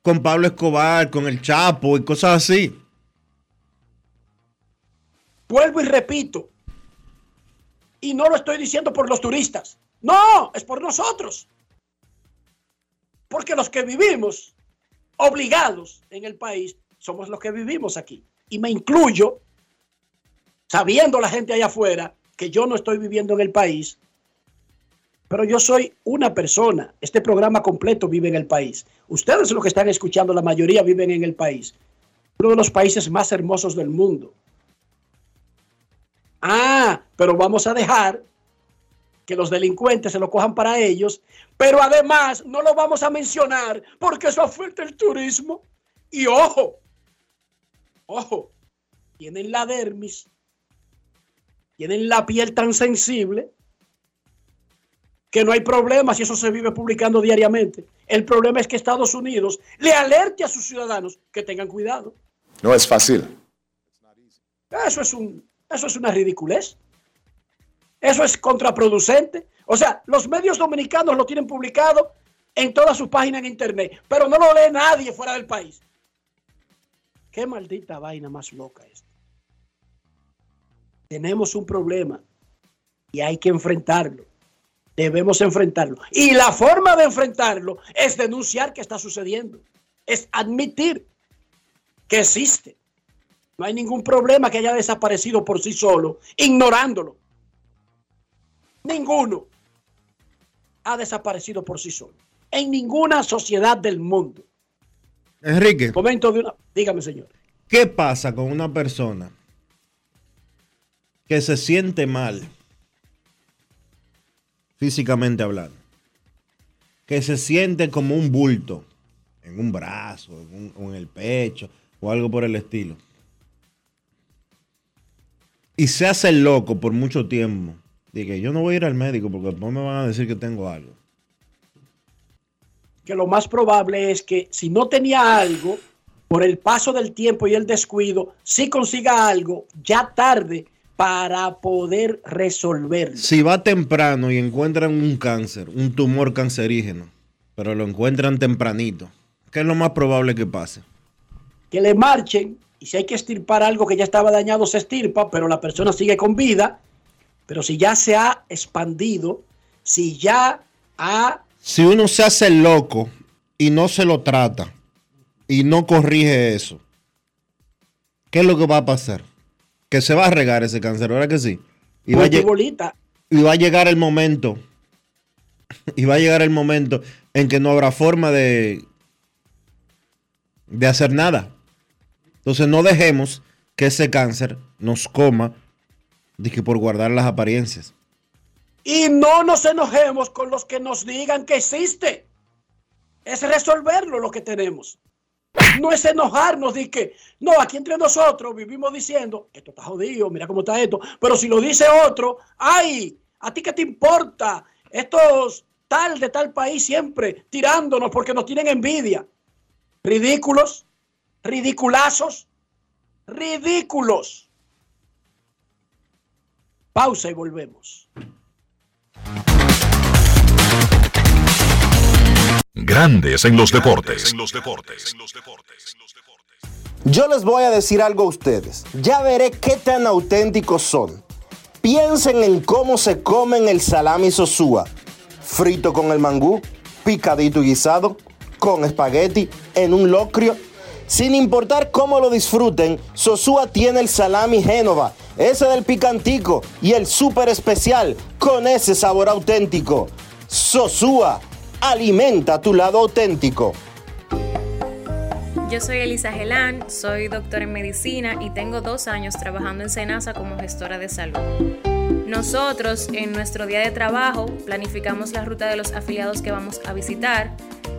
con Pablo Escobar, con el Chapo y cosas así. vuelvo y repito, y no lo estoy diciendo por los turistas, no, es por nosotros. Porque los que vivimos obligados en el país somos los que vivimos aquí. Y me incluyo, sabiendo la gente allá afuera que yo no estoy viviendo en el país, pero yo soy una persona. Este programa completo vive en el país. Ustedes los que están escuchando, la mayoría viven en el país. Uno de los países más hermosos del mundo. Ah, pero vamos a dejar que los delincuentes se lo cojan para ellos, pero además no lo vamos a mencionar porque eso afecta el turismo. Y ojo, ojo, tienen la dermis, tienen la piel tan sensible que no hay problema si eso se vive publicando diariamente. El problema es que Estados Unidos le alerte a sus ciudadanos que tengan cuidado. No es fácil. Eso es, un, eso es una ridiculez. Eso es contraproducente. O sea, los medios dominicanos lo tienen publicado en todas sus páginas en internet, pero no lo lee nadie fuera del país. Qué maldita vaina más loca esta. Tenemos un problema y hay que enfrentarlo. Debemos enfrentarlo. Y la forma de enfrentarlo es denunciar que está sucediendo. Es admitir que existe. No hay ningún problema que haya desaparecido por sí solo, ignorándolo. Ninguno ha desaparecido por sí solo. En ninguna sociedad del mundo. Enrique. Momento de una. Dígame, señor. ¿Qué pasa con una persona que se siente mal, físicamente hablando? Que se siente como un bulto en un brazo, en un- en el pecho, o algo por el estilo. Y se hace el loco por mucho tiempo. Dije, yo no voy a ir al médico porque después me van a decir que tengo algo. que lo más probable es que si no tenía algo, por el paso del tiempo y el descuido, sí consiga algo ya tarde para poder resolverlo. Si va temprano y encuentran un cáncer, un tumor cancerígeno, pero lo encuentran tempranito, ¿qué es lo más probable que pase? Que le marchen y si hay que estirpar algo que ya estaba dañado, se estirpa, pero la persona sigue con vida. Pero si ya se ha expandido, si ya ha Si uno se hace loco y no se lo trata y no corrige eso, ¿qué es lo que va a pasar? Que se va a regar ese cáncer, ¿verdad que sí? Y va, bolita, y va a llegar el momento, y va a llegar el momento en que no habrá forma de, de hacer nada. Entonces no dejemos que ese cáncer nos coma de que por guardar las apariencias. Y no nos enojemos con los que nos digan que existe. Es resolverlo lo que tenemos. No es enojarnos de que, no, aquí entre nosotros vivimos diciendo, esto está jodido, mira cómo está esto. Pero si lo dice otro, ay, ¿a ti qué te importa? Estos tal de tal país siempre tirándonos porque nos tienen envidia. Ridículos, ridiculazos, ridículos. Pausa y volvemos. Grandes en los deportes. Yo les voy a decir algo a ustedes. Ya veré qué tan auténticos son. Piensen en cómo se comen el salami sosúa. Frito con el mangú, picadito y guisado, con espagueti, en un locrio. Sin importar cómo lo disfruten, Sosúa tiene el salami Génova, ese del picantico y el súper especial con ese sabor auténtico. Sosúa, alimenta tu lado auténtico. Yo soy Elisa Gelán, soy doctora en medicina y tengo dos años trabajando en Senasa como gestora de salud. Nosotros en nuestro día de trabajo planificamos la ruta de los afiliados que vamos a visitar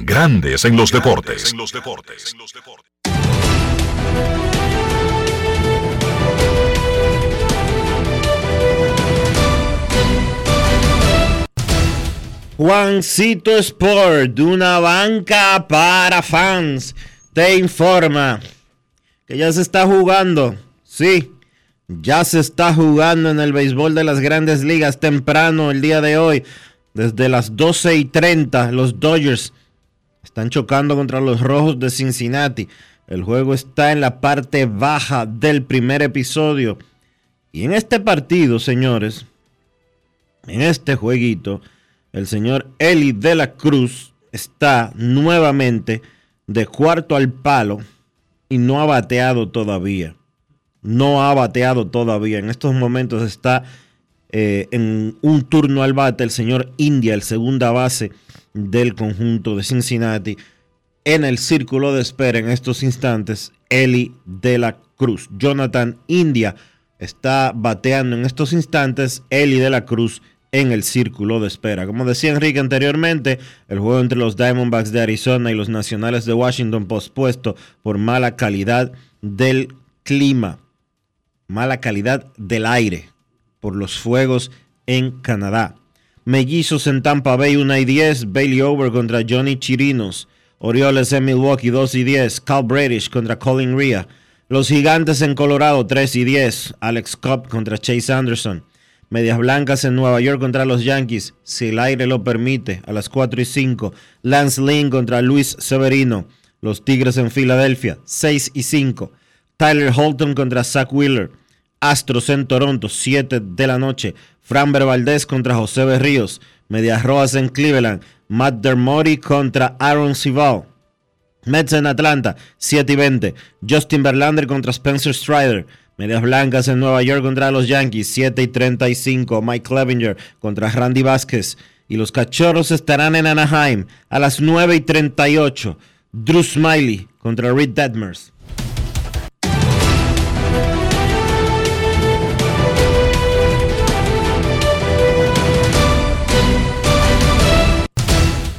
Grandes en los deportes. Juancito Sport, de una banca para fans, te informa que ya se está jugando. Sí, ya se está jugando en el béisbol de las grandes ligas temprano el día de hoy. Desde las 12 y 30, los Dodgers están chocando contra los Rojos de Cincinnati. El juego está en la parte baja del primer episodio. Y en este partido, señores, en este jueguito, el señor Eli de la Cruz está nuevamente de cuarto al palo y no ha bateado todavía. No ha bateado todavía. En estos momentos está eh, en un turno al bate el señor India, el segunda base del conjunto de Cincinnati. En el círculo de espera en estos instantes, Eli de la Cruz. Jonathan India está bateando en estos instantes. Eli de la Cruz en el círculo de espera. Como decía Enrique anteriormente, el juego entre los Diamondbacks de Arizona y los Nacionales de Washington pospuesto por mala calidad del clima, mala calidad del aire, por los fuegos en Canadá. Mellizos en Tampa Bay 1 y 10, Bailey Over contra Johnny Chirinos, Orioles en Milwaukee 2 y 10, Cal Bradish contra Colin Ria, los Gigantes en Colorado 3 y 10, Alex Cobb contra Chase Anderson. Medias Blancas en Nueva York contra los Yankees, si el aire lo permite, a las 4 y 5. Lance Lynn contra Luis Severino. Los Tigres en Filadelfia, 6 y 5. Tyler Holton contra Zach Wheeler. Astros en Toronto, 7 de la noche. Framber Valdez contra José Berríos. Medias Rojas en Cleveland. Matt Dermody contra Aaron Sival. Mets en Atlanta, 7 y 20. Justin Verlander contra Spencer Strider. Medias Blancas en Nueva York contra los Yankees, 7 y 35. Mike Clevinger contra Randy Vázquez. Y los Cachorros estarán en Anaheim a las 9 y 38. Drew Smiley contra Reed Detmers.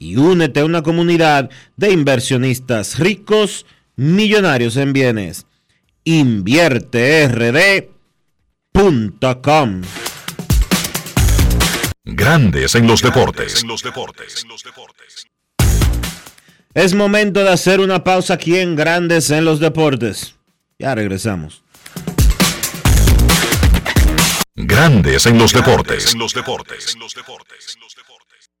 y únete a una comunidad de inversionistas ricos, millonarios en bienes invierterd.com. Grandes en los deportes. Es momento de hacer una pausa aquí en Grandes en los Deportes. Ya regresamos. Grandes en los deportes. En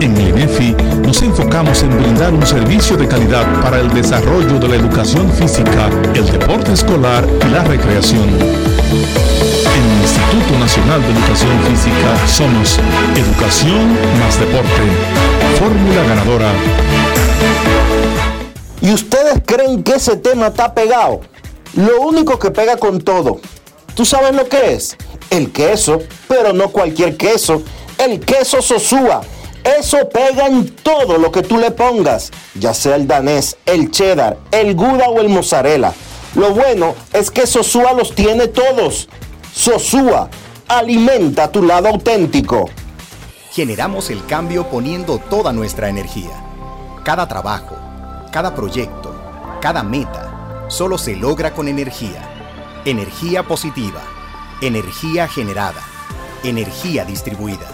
En INEFI nos enfocamos en brindar un servicio de calidad para el desarrollo de la educación física, el deporte escolar y la recreación. En el Instituto Nacional de Educación Física somos Educación más Deporte. Fórmula ganadora. ¿Y ustedes creen que ese tema está pegado? Lo único que pega con todo. ¿Tú sabes lo que es? El queso, pero no cualquier queso. El queso Sosúa eso pega en todo lo que tú le pongas, ya sea el danés, el cheddar, el gouda o el mozzarella. Lo bueno es que Sosúa los tiene todos. Sosúa, alimenta tu lado auténtico. Generamos el cambio poniendo toda nuestra energía. Cada trabajo, cada proyecto, cada meta, solo se logra con energía. Energía positiva, energía generada, energía distribuida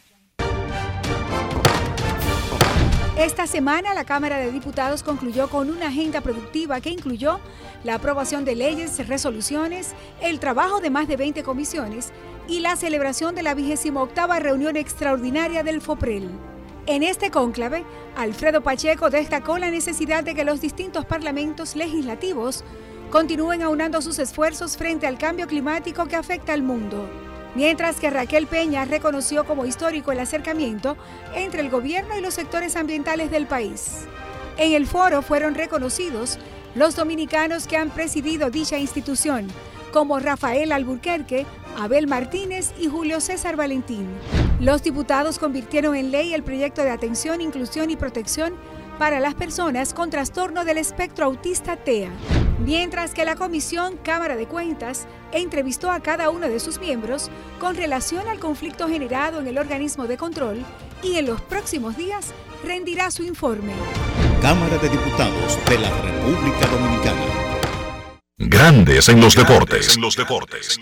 Esta semana la Cámara de Diputados concluyó con una agenda productiva que incluyó la aprobación de leyes, resoluciones, el trabajo de más de 20 comisiones y la celebración de la 28 reunión extraordinaria del FOPREL. En este cónclave, Alfredo Pacheco destacó la necesidad de que los distintos parlamentos legislativos continúen aunando sus esfuerzos frente al cambio climático que afecta al mundo mientras que Raquel Peña reconoció como histórico el acercamiento entre el gobierno y los sectores ambientales del país. En el foro fueron reconocidos los dominicanos que han presidido dicha institución, como Rafael Alburquerque, Abel Martínez y Julio César Valentín. Los diputados convirtieron en ley el proyecto de atención, inclusión y protección para las personas con trastorno del espectro autista TEA, mientras que la Comisión Cámara de Cuentas entrevistó a cada uno de sus miembros con relación al conflicto generado en el organismo de control y en los próximos días rendirá su informe. Cámara de Diputados de la República Dominicana. Grandes en los deportes. En los deportes.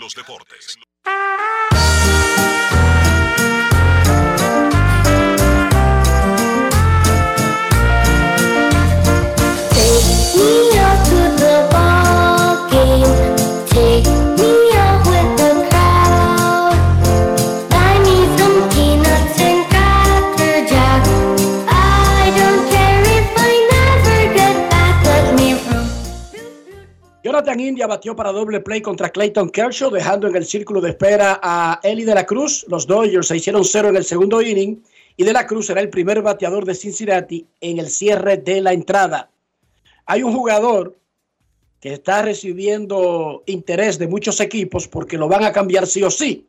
Jonathan India batió para doble play contra Clayton Kershaw, dejando en el círculo de espera a Eli de la Cruz. Los Dodgers se hicieron cero en el segundo inning y de la Cruz será el primer bateador de Cincinnati en el cierre de la entrada. Hay un jugador que está recibiendo interés de muchos equipos porque lo van a cambiar sí o sí.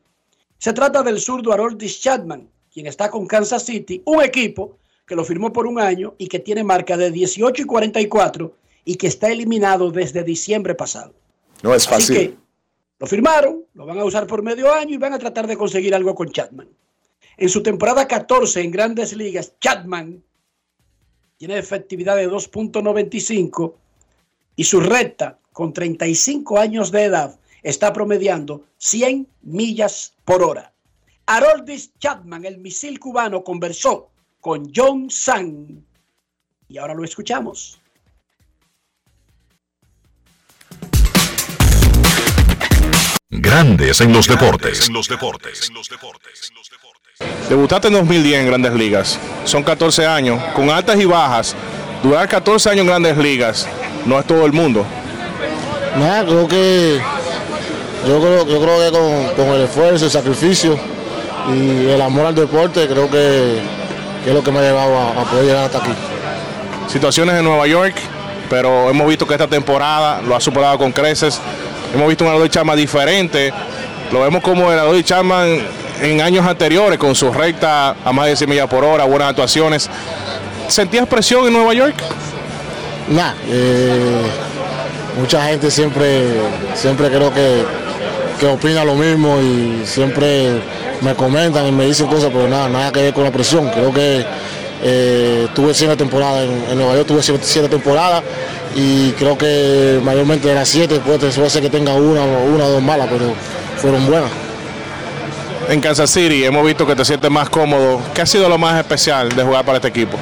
Se trata del zurdo Haroldis Chapman, quien está con Kansas City, un equipo que lo firmó por un año y que tiene marca de 18 y 44 y que está eliminado desde diciembre pasado. No es fácil. Así que lo firmaron, lo van a usar por medio año y van a tratar de conseguir algo con Chapman. En su temporada 14 en grandes ligas, Chapman tiene efectividad de 2.95 y su recta con 35 años de edad está promediando 100 millas por hora. Haroldis Chapman, el misil cubano, conversó con John Sang Y ahora lo escuchamos. Grandes en los deportes. Debutaste en 2010 en Grandes Ligas. Son 14 años, con altas y bajas. Durar 14 años en Grandes Ligas no es todo el mundo. Nada, creo que yo creo, yo creo que con, con el esfuerzo, el sacrificio y el amor al deporte, creo que, que es lo que me ha llevado a, a poder llegar hasta aquí. Situaciones en Nueva York, pero hemos visto que esta temporada lo ha superado con creces. Hemos visto un Adoy Chapman diferente. Lo vemos como el Adoy Chapman en años anteriores, con su recta a más de 100 millas por hora, buenas actuaciones. ¿Sentías presión en Nueva York? Nada, eh, mucha gente siempre, siempre creo que, que opina lo mismo y siempre me comentan y me dicen cosas, pero nada, nada que ver con la presión. Creo que eh, tuve siete temporadas en, en Nueva York, tuve siete, siete temporadas y creo que mayormente de las siete puede ser que tenga una, una o dos malas, pero fueron buenas. En Kansas City hemos visto que te sientes más cómodo. ¿Qué ha sido lo más especial de jugar para este equipo?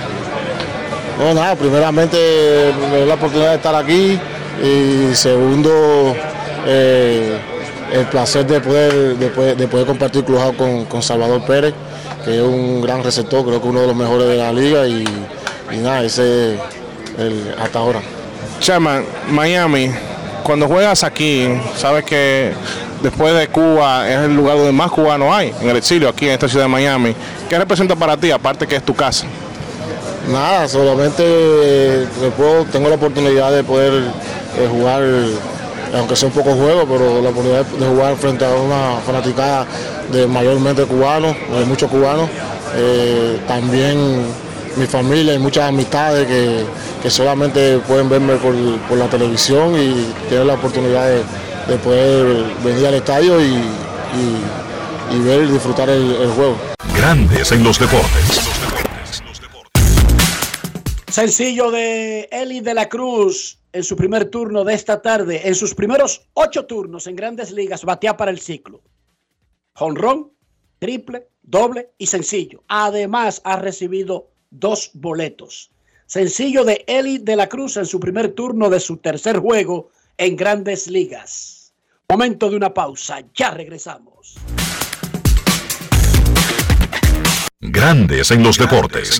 No, nada, primeramente me dio la oportunidad de estar aquí y segundo eh, el placer de poder, de poder, de poder compartir clubhouse con, con Salvador Pérez, que es un gran receptor, creo que uno de los mejores de la liga y, y nada, ese es el, hasta ahora. Chama, Miami, cuando juegas aquí, sabes que después de Cuba es el lugar donde más cubanos hay, en el exilio, aquí en esta ciudad de Miami. ¿Qué representa para ti, aparte que es tu casa? Nada, solamente eh, puedo, tengo la oportunidad de poder eh, jugar, aunque sea un poco juego, pero la oportunidad de jugar frente a una fanaticada de mayormente cubanos, de muchos cubanos. Eh, también mi familia y muchas amistades que, que solamente pueden verme por, por, la televisión y tener la oportunidad de, de poder venir al estadio y, y, y ver y disfrutar el, el juego. Grandes en los deportes. Sencillo de Eli de la Cruz en su primer turno de esta tarde. En sus primeros ocho turnos en grandes ligas, batea para el ciclo. Honrón, triple, doble y sencillo. Además, ha recibido dos boletos. Sencillo de Eli de la Cruz en su primer turno de su tercer juego en grandes ligas. Momento de una pausa. Ya regresamos. Grandes en los deportes.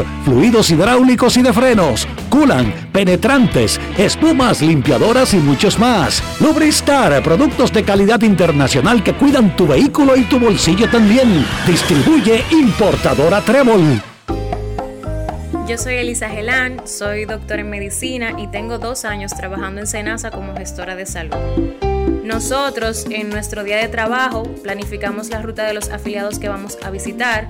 fluidos hidráulicos y de frenos, culan, penetrantes, espumas, limpiadoras y muchos más. Lubristar, productos de calidad internacional que cuidan tu vehículo y tu bolsillo también. Distribuye importadora Trébol. Yo soy Elisa Gelán, soy doctora en medicina y tengo dos años trabajando en Senasa como gestora de salud. Nosotros en nuestro día de trabajo planificamos la ruta de los afiliados que vamos a visitar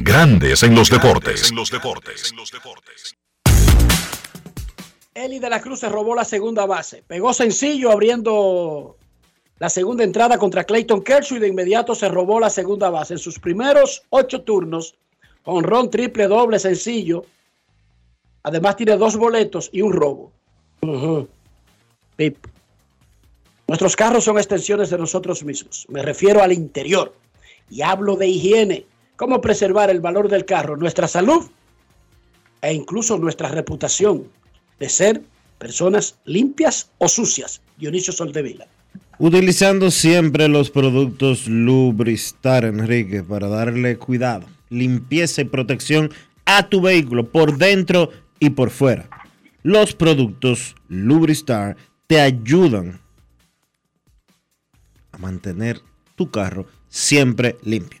Grandes en los deportes. Eli de la Cruz se robó la segunda base. Pegó sencillo abriendo la segunda entrada contra Clayton Kershaw y de inmediato se robó la segunda base. En sus primeros ocho turnos, con ron triple, doble, sencillo. Además tiene dos boletos y un robo. Pip. Nuestros carros son extensiones de nosotros mismos. Me refiero al interior. Y hablo de higiene. Cómo preservar el valor del carro, nuestra salud e incluso nuestra reputación de ser personas limpias o sucias. Dionisio Soldevila. Utilizando siempre los productos Lubristar, Enrique, para darle cuidado, limpieza y protección a tu vehículo por dentro y por fuera. Los productos Lubristar te ayudan a mantener tu carro siempre limpio.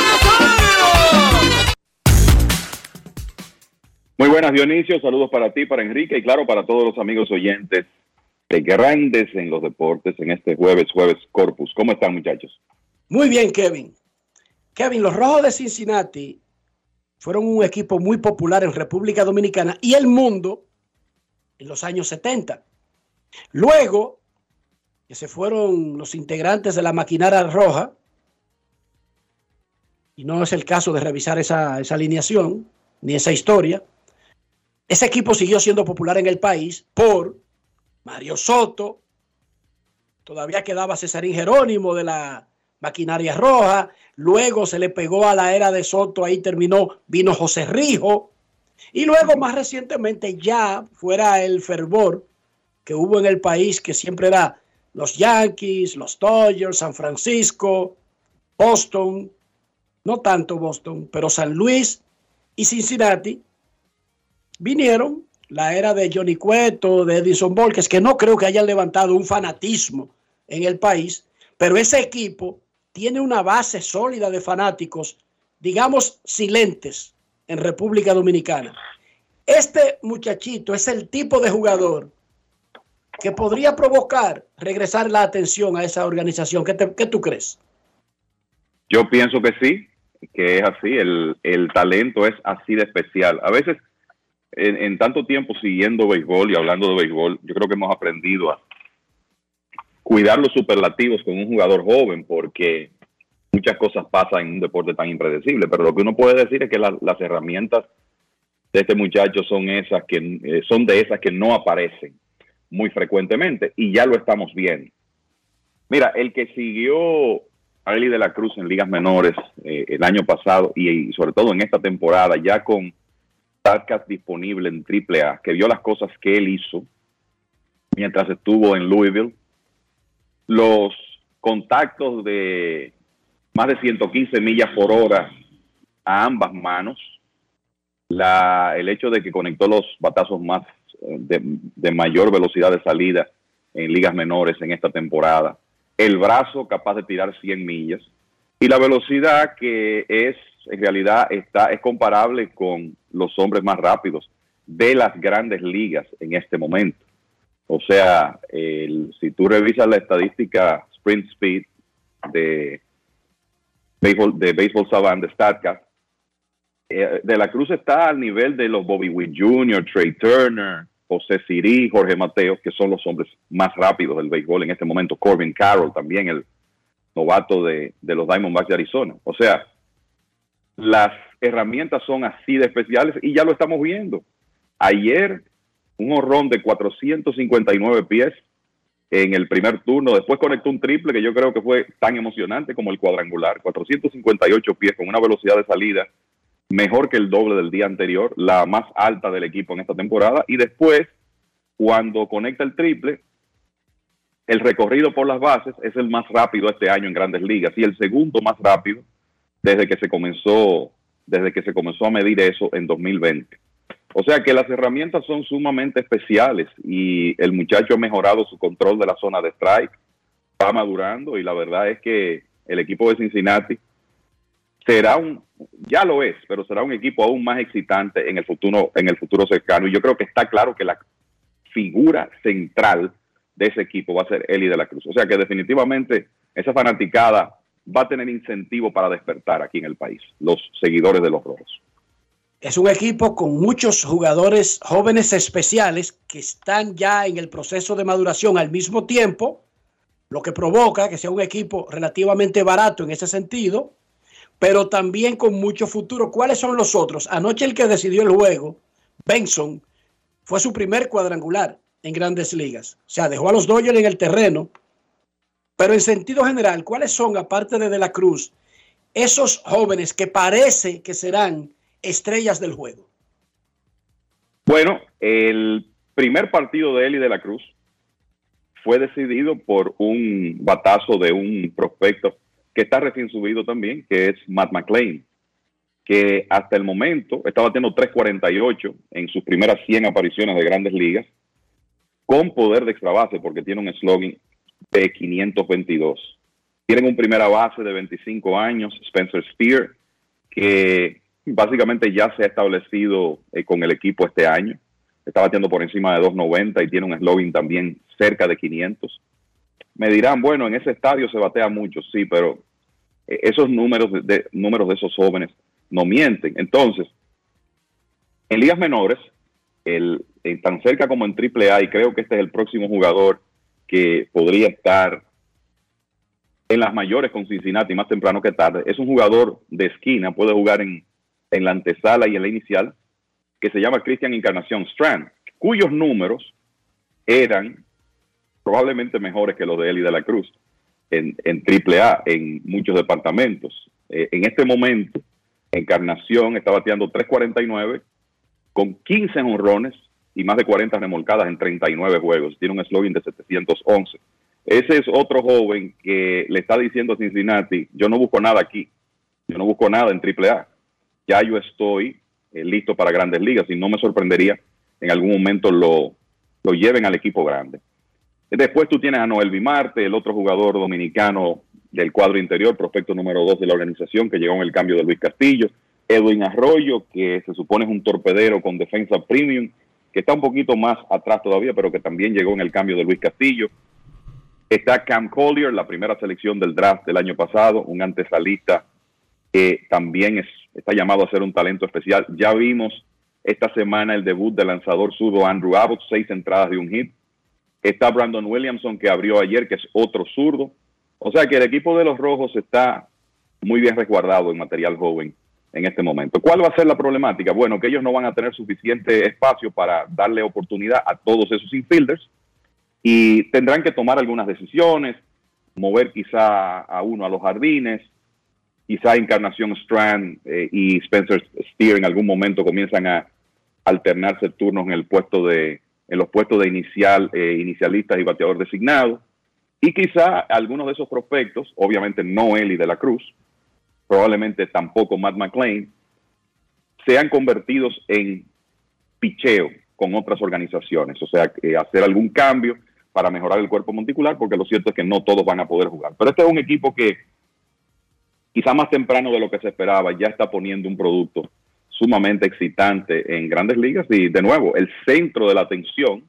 Muy buenas, Dionisio. Saludos para ti, para Enrique y claro, para todos los amigos oyentes de Grandes en los Deportes en este jueves, jueves Corpus. ¿Cómo están, muchachos? Muy bien, Kevin. Kevin, los Rojos de Cincinnati fueron un equipo muy popular en República Dominicana y el mundo en los años 70. Luego que se fueron los integrantes de la maquinaria roja, y no es el caso de revisar esa, esa alineación ni esa historia, ese equipo siguió siendo popular en el país por Mario Soto, todavía quedaba Cesarín Jerónimo de la maquinaria roja, luego se le pegó a la era de Soto, ahí terminó, vino José Rijo, y luego más recientemente ya fuera el fervor que hubo en el país, que siempre era los Yankees, los Dodgers, San Francisco, Boston, no tanto Boston, pero San Luis y Cincinnati, vinieron la era de Johnny Cueto, de Edison Volquez, que no creo que hayan levantado un fanatismo en el país, pero ese equipo tiene una base sólida de fanáticos, digamos, silentes en República Dominicana. Este muchachito es el tipo de jugador que podría provocar regresar la atención a esa organización. ¿Qué, qué tú crees? Yo pienso que sí, que es así. El, el talento es así de especial. A veces, en, tanto tiempo siguiendo béisbol y hablando de béisbol, yo creo que hemos aprendido a cuidar los superlativos con un jugador joven porque muchas cosas pasan en un deporte tan impredecible. Pero lo que uno puede decir es que la- las herramientas de este muchacho son esas que eh, son de esas que no aparecen muy frecuentemente y ya lo estamos viendo. Mira, el que siguió a Eli de la Cruz en ligas menores eh, el año pasado y sobre todo en esta temporada, ya con podcast disponible en AAA, que vio las cosas que él hizo mientras estuvo en Louisville, los contactos de más de 115 millas por hora a ambas manos, la, el hecho de que conectó los batazos más eh, de, de mayor velocidad de salida en ligas menores en esta temporada, el brazo capaz de tirar 100 millas. Y la velocidad que es en realidad está es comparable con los hombres más rápidos de las grandes ligas en este momento. O sea, el- si tú revisas la estadística sprint speed de béisbol, de béisbol savant de StatCast, eh, de la Cruz está al nivel de los Bobby Witt Jr., Trey Turner, José Siri, Jorge Mateo, que son los hombres más rápidos del béisbol en este momento. Corbin Carroll también, el novato de, de los Diamondbacks de Arizona. O sea, las herramientas son así de especiales y ya lo estamos viendo. Ayer, un horrón de 459 pies en el primer turno. Después conectó un triple que yo creo que fue tan emocionante como el cuadrangular. 458 pies con una velocidad de salida mejor que el doble del día anterior, la más alta del equipo en esta temporada. Y después, cuando conecta el triple, el recorrido por las bases es el más rápido este año en grandes ligas y el segundo más rápido desde que se comenzó, desde que se comenzó a medir eso en 2020. O sea que las herramientas son sumamente especiales y el muchacho ha mejorado su control de la zona de strike, va madurando y la verdad es que el equipo de Cincinnati será un, ya lo es, pero será un equipo aún más excitante en el futuro, en el futuro cercano. Y yo creo que está claro que la figura central de ese equipo va a ser Eli de la Cruz. O sea que definitivamente esa fanaticada va a tener incentivo para despertar aquí en el país, los seguidores de los rojos. Es un equipo con muchos jugadores jóvenes especiales que están ya en el proceso de maduración al mismo tiempo, lo que provoca que sea un equipo relativamente barato en ese sentido, pero también con mucho futuro. ¿Cuáles son los otros? Anoche el que decidió el juego, Benson, fue su primer cuadrangular en grandes ligas. O sea, dejó a los Dodgers en el terreno. Pero en sentido general, ¿cuáles son, aparte de De la Cruz, esos jóvenes que parece que serán estrellas del juego? Bueno, el primer partido de él y de la Cruz fue decidido por un batazo de un prospecto que está recién subido también, que es Matt McLean, que hasta el momento está batiendo 3.48 en sus primeras 100 apariciones de grandes ligas, con poder de extra base, porque tiene un slogan de 522. Tienen un primera base de 25 años, Spencer Spear, que básicamente ya se ha establecido eh, con el equipo este año. Está batiendo por encima de 2.90 y tiene un slogan también cerca de 500. Me dirán, bueno, en ese estadio se batea mucho, sí, pero eh, esos números de, números de esos jóvenes no mienten. Entonces, en ligas menores, el, tan cerca como en AAA, y creo que este es el próximo jugador que podría estar en las mayores con Cincinnati más temprano que tarde. Es un jugador de esquina, puede jugar en, en la antesala y en la inicial, que se llama Christian Encarnación Strand, cuyos números eran probablemente mejores que los de Eli de la Cruz en, en AAA, en muchos departamentos. Eh, en este momento, Encarnación está bateando 3.49 con 15 honrones y más de 40 remolcadas en 39 juegos. Tiene un slogan de 711. Ese es otro joven que le está diciendo a Cincinnati, yo no busco nada aquí, yo no busco nada en AAA. Ya yo estoy eh, listo para grandes ligas y no me sorprendería en algún momento lo, lo lleven al equipo grande. Después tú tienes a Noel Bimarte, el otro jugador dominicano del cuadro interior, prospecto número dos de la organización, que llegó en el cambio de Luis Castillo. Edwin Arroyo, que se supone es un torpedero con defensa premium, que está un poquito más atrás todavía, pero que también llegó en el cambio de Luis Castillo. Está Cam Collier, la primera selección del draft del año pasado, un antesalista que también es, está llamado a ser un talento especial. Ya vimos esta semana el debut del lanzador zurdo Andrew Abbott, seis entradas de un hit. Está Brandon Williamson, que abrió ayer, que es otro zurdo. O sea que el equipo de los Rojos está muy bien resguardado en material joven en este momento. ¿Cuál va a ser la problemática? Bueno, que ellos no van a tener suficiente espacio para darle oportunidad a todos esos infielders y tendrán que tomar algunas decisiones, mover quizá a uno a los jardines, quizá Encarnación Strand eh, y Spencer Steer en algún momento comienzan a alternarse turnos en el puesto de en los puestos de inicial, eh, inicialistas y bateador designado. Y quizá algunos de esos prospectos, obviamente no Eli de la Cruz, probablemente tampoco Matt McLean, sean convertidos en picheo con otras organizaciones. O sea, hacer algún cambio para mejorar el cuerpo monticular, porque lo cierto es que no todos van a poder jugar. Pero este es un equipo que quizá más temprano de lo que se esperaba ya está poniendo un producto sumamente excitante en grandes ligas y de nuevo, el centro de la atención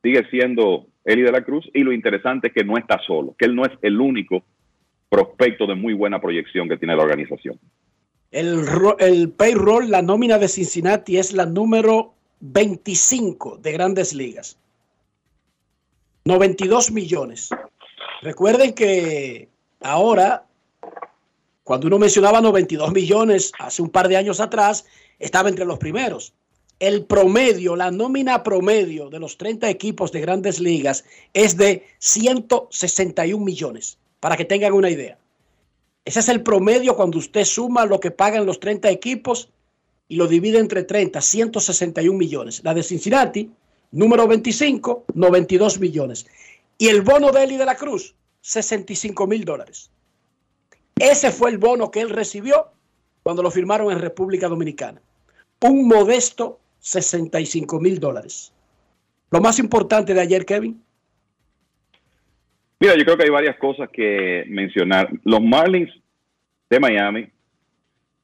sigue siendo Eli de la Cruz y lo interesante es que no está solo, que él no es el único prospecto de muy buena proyección que tiene la organización. El, el payroll, la nómina de Cincinnati es la número 25 de grandes ligas. 92 millones. Recuerden que ahora, cuando uno mencionaba 92 millones hace un par de años atrás, estaba entre los primeros. El promedio, la nómina promedio de los 30 equipos de grandes ligas es de 161 millones, para que tengan una idea. Ese es el promedio cuando usted suma lo que pagan los 30 equipos y lo divide entre 30, 161 millones. La de Cincinnati, número 25, 92 millones. Y el bono de Eli de la Cruz, 65 mil dólares. Ese fue el bono que él recibió cuando lo firmaron en República Dominicana. Un modesto 65 mil dólares. Lo más importante de ayer, Kevin. Mira, yo creo que hay varias cosas que mencionar. Los Marlins de Miami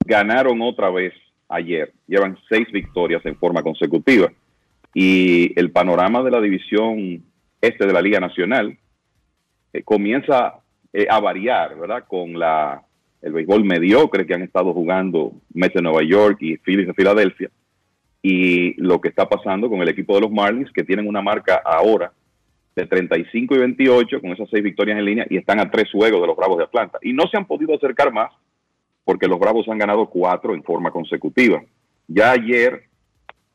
ganaron otra vez ayer. Llevan seis victorias en forma consecutiva. Y el panorama de la división este de la Liga Nacional eh, comienza eh, a variar, ¿verdad? Con la, el béisbol mediocre que han estado jugando Mets de Nueva York y Phillies de Filadelfia. Y lo que está pasando con el equipo de los Marlins, que tienen una marca ahora de 35 y 28 con esas seis victorias en línea y están a tres juegos de los Bravos de Atlanta. Y no se han podido acercar más porque los Bravos han ganado cuatro en forma consecutiva. Ya ayer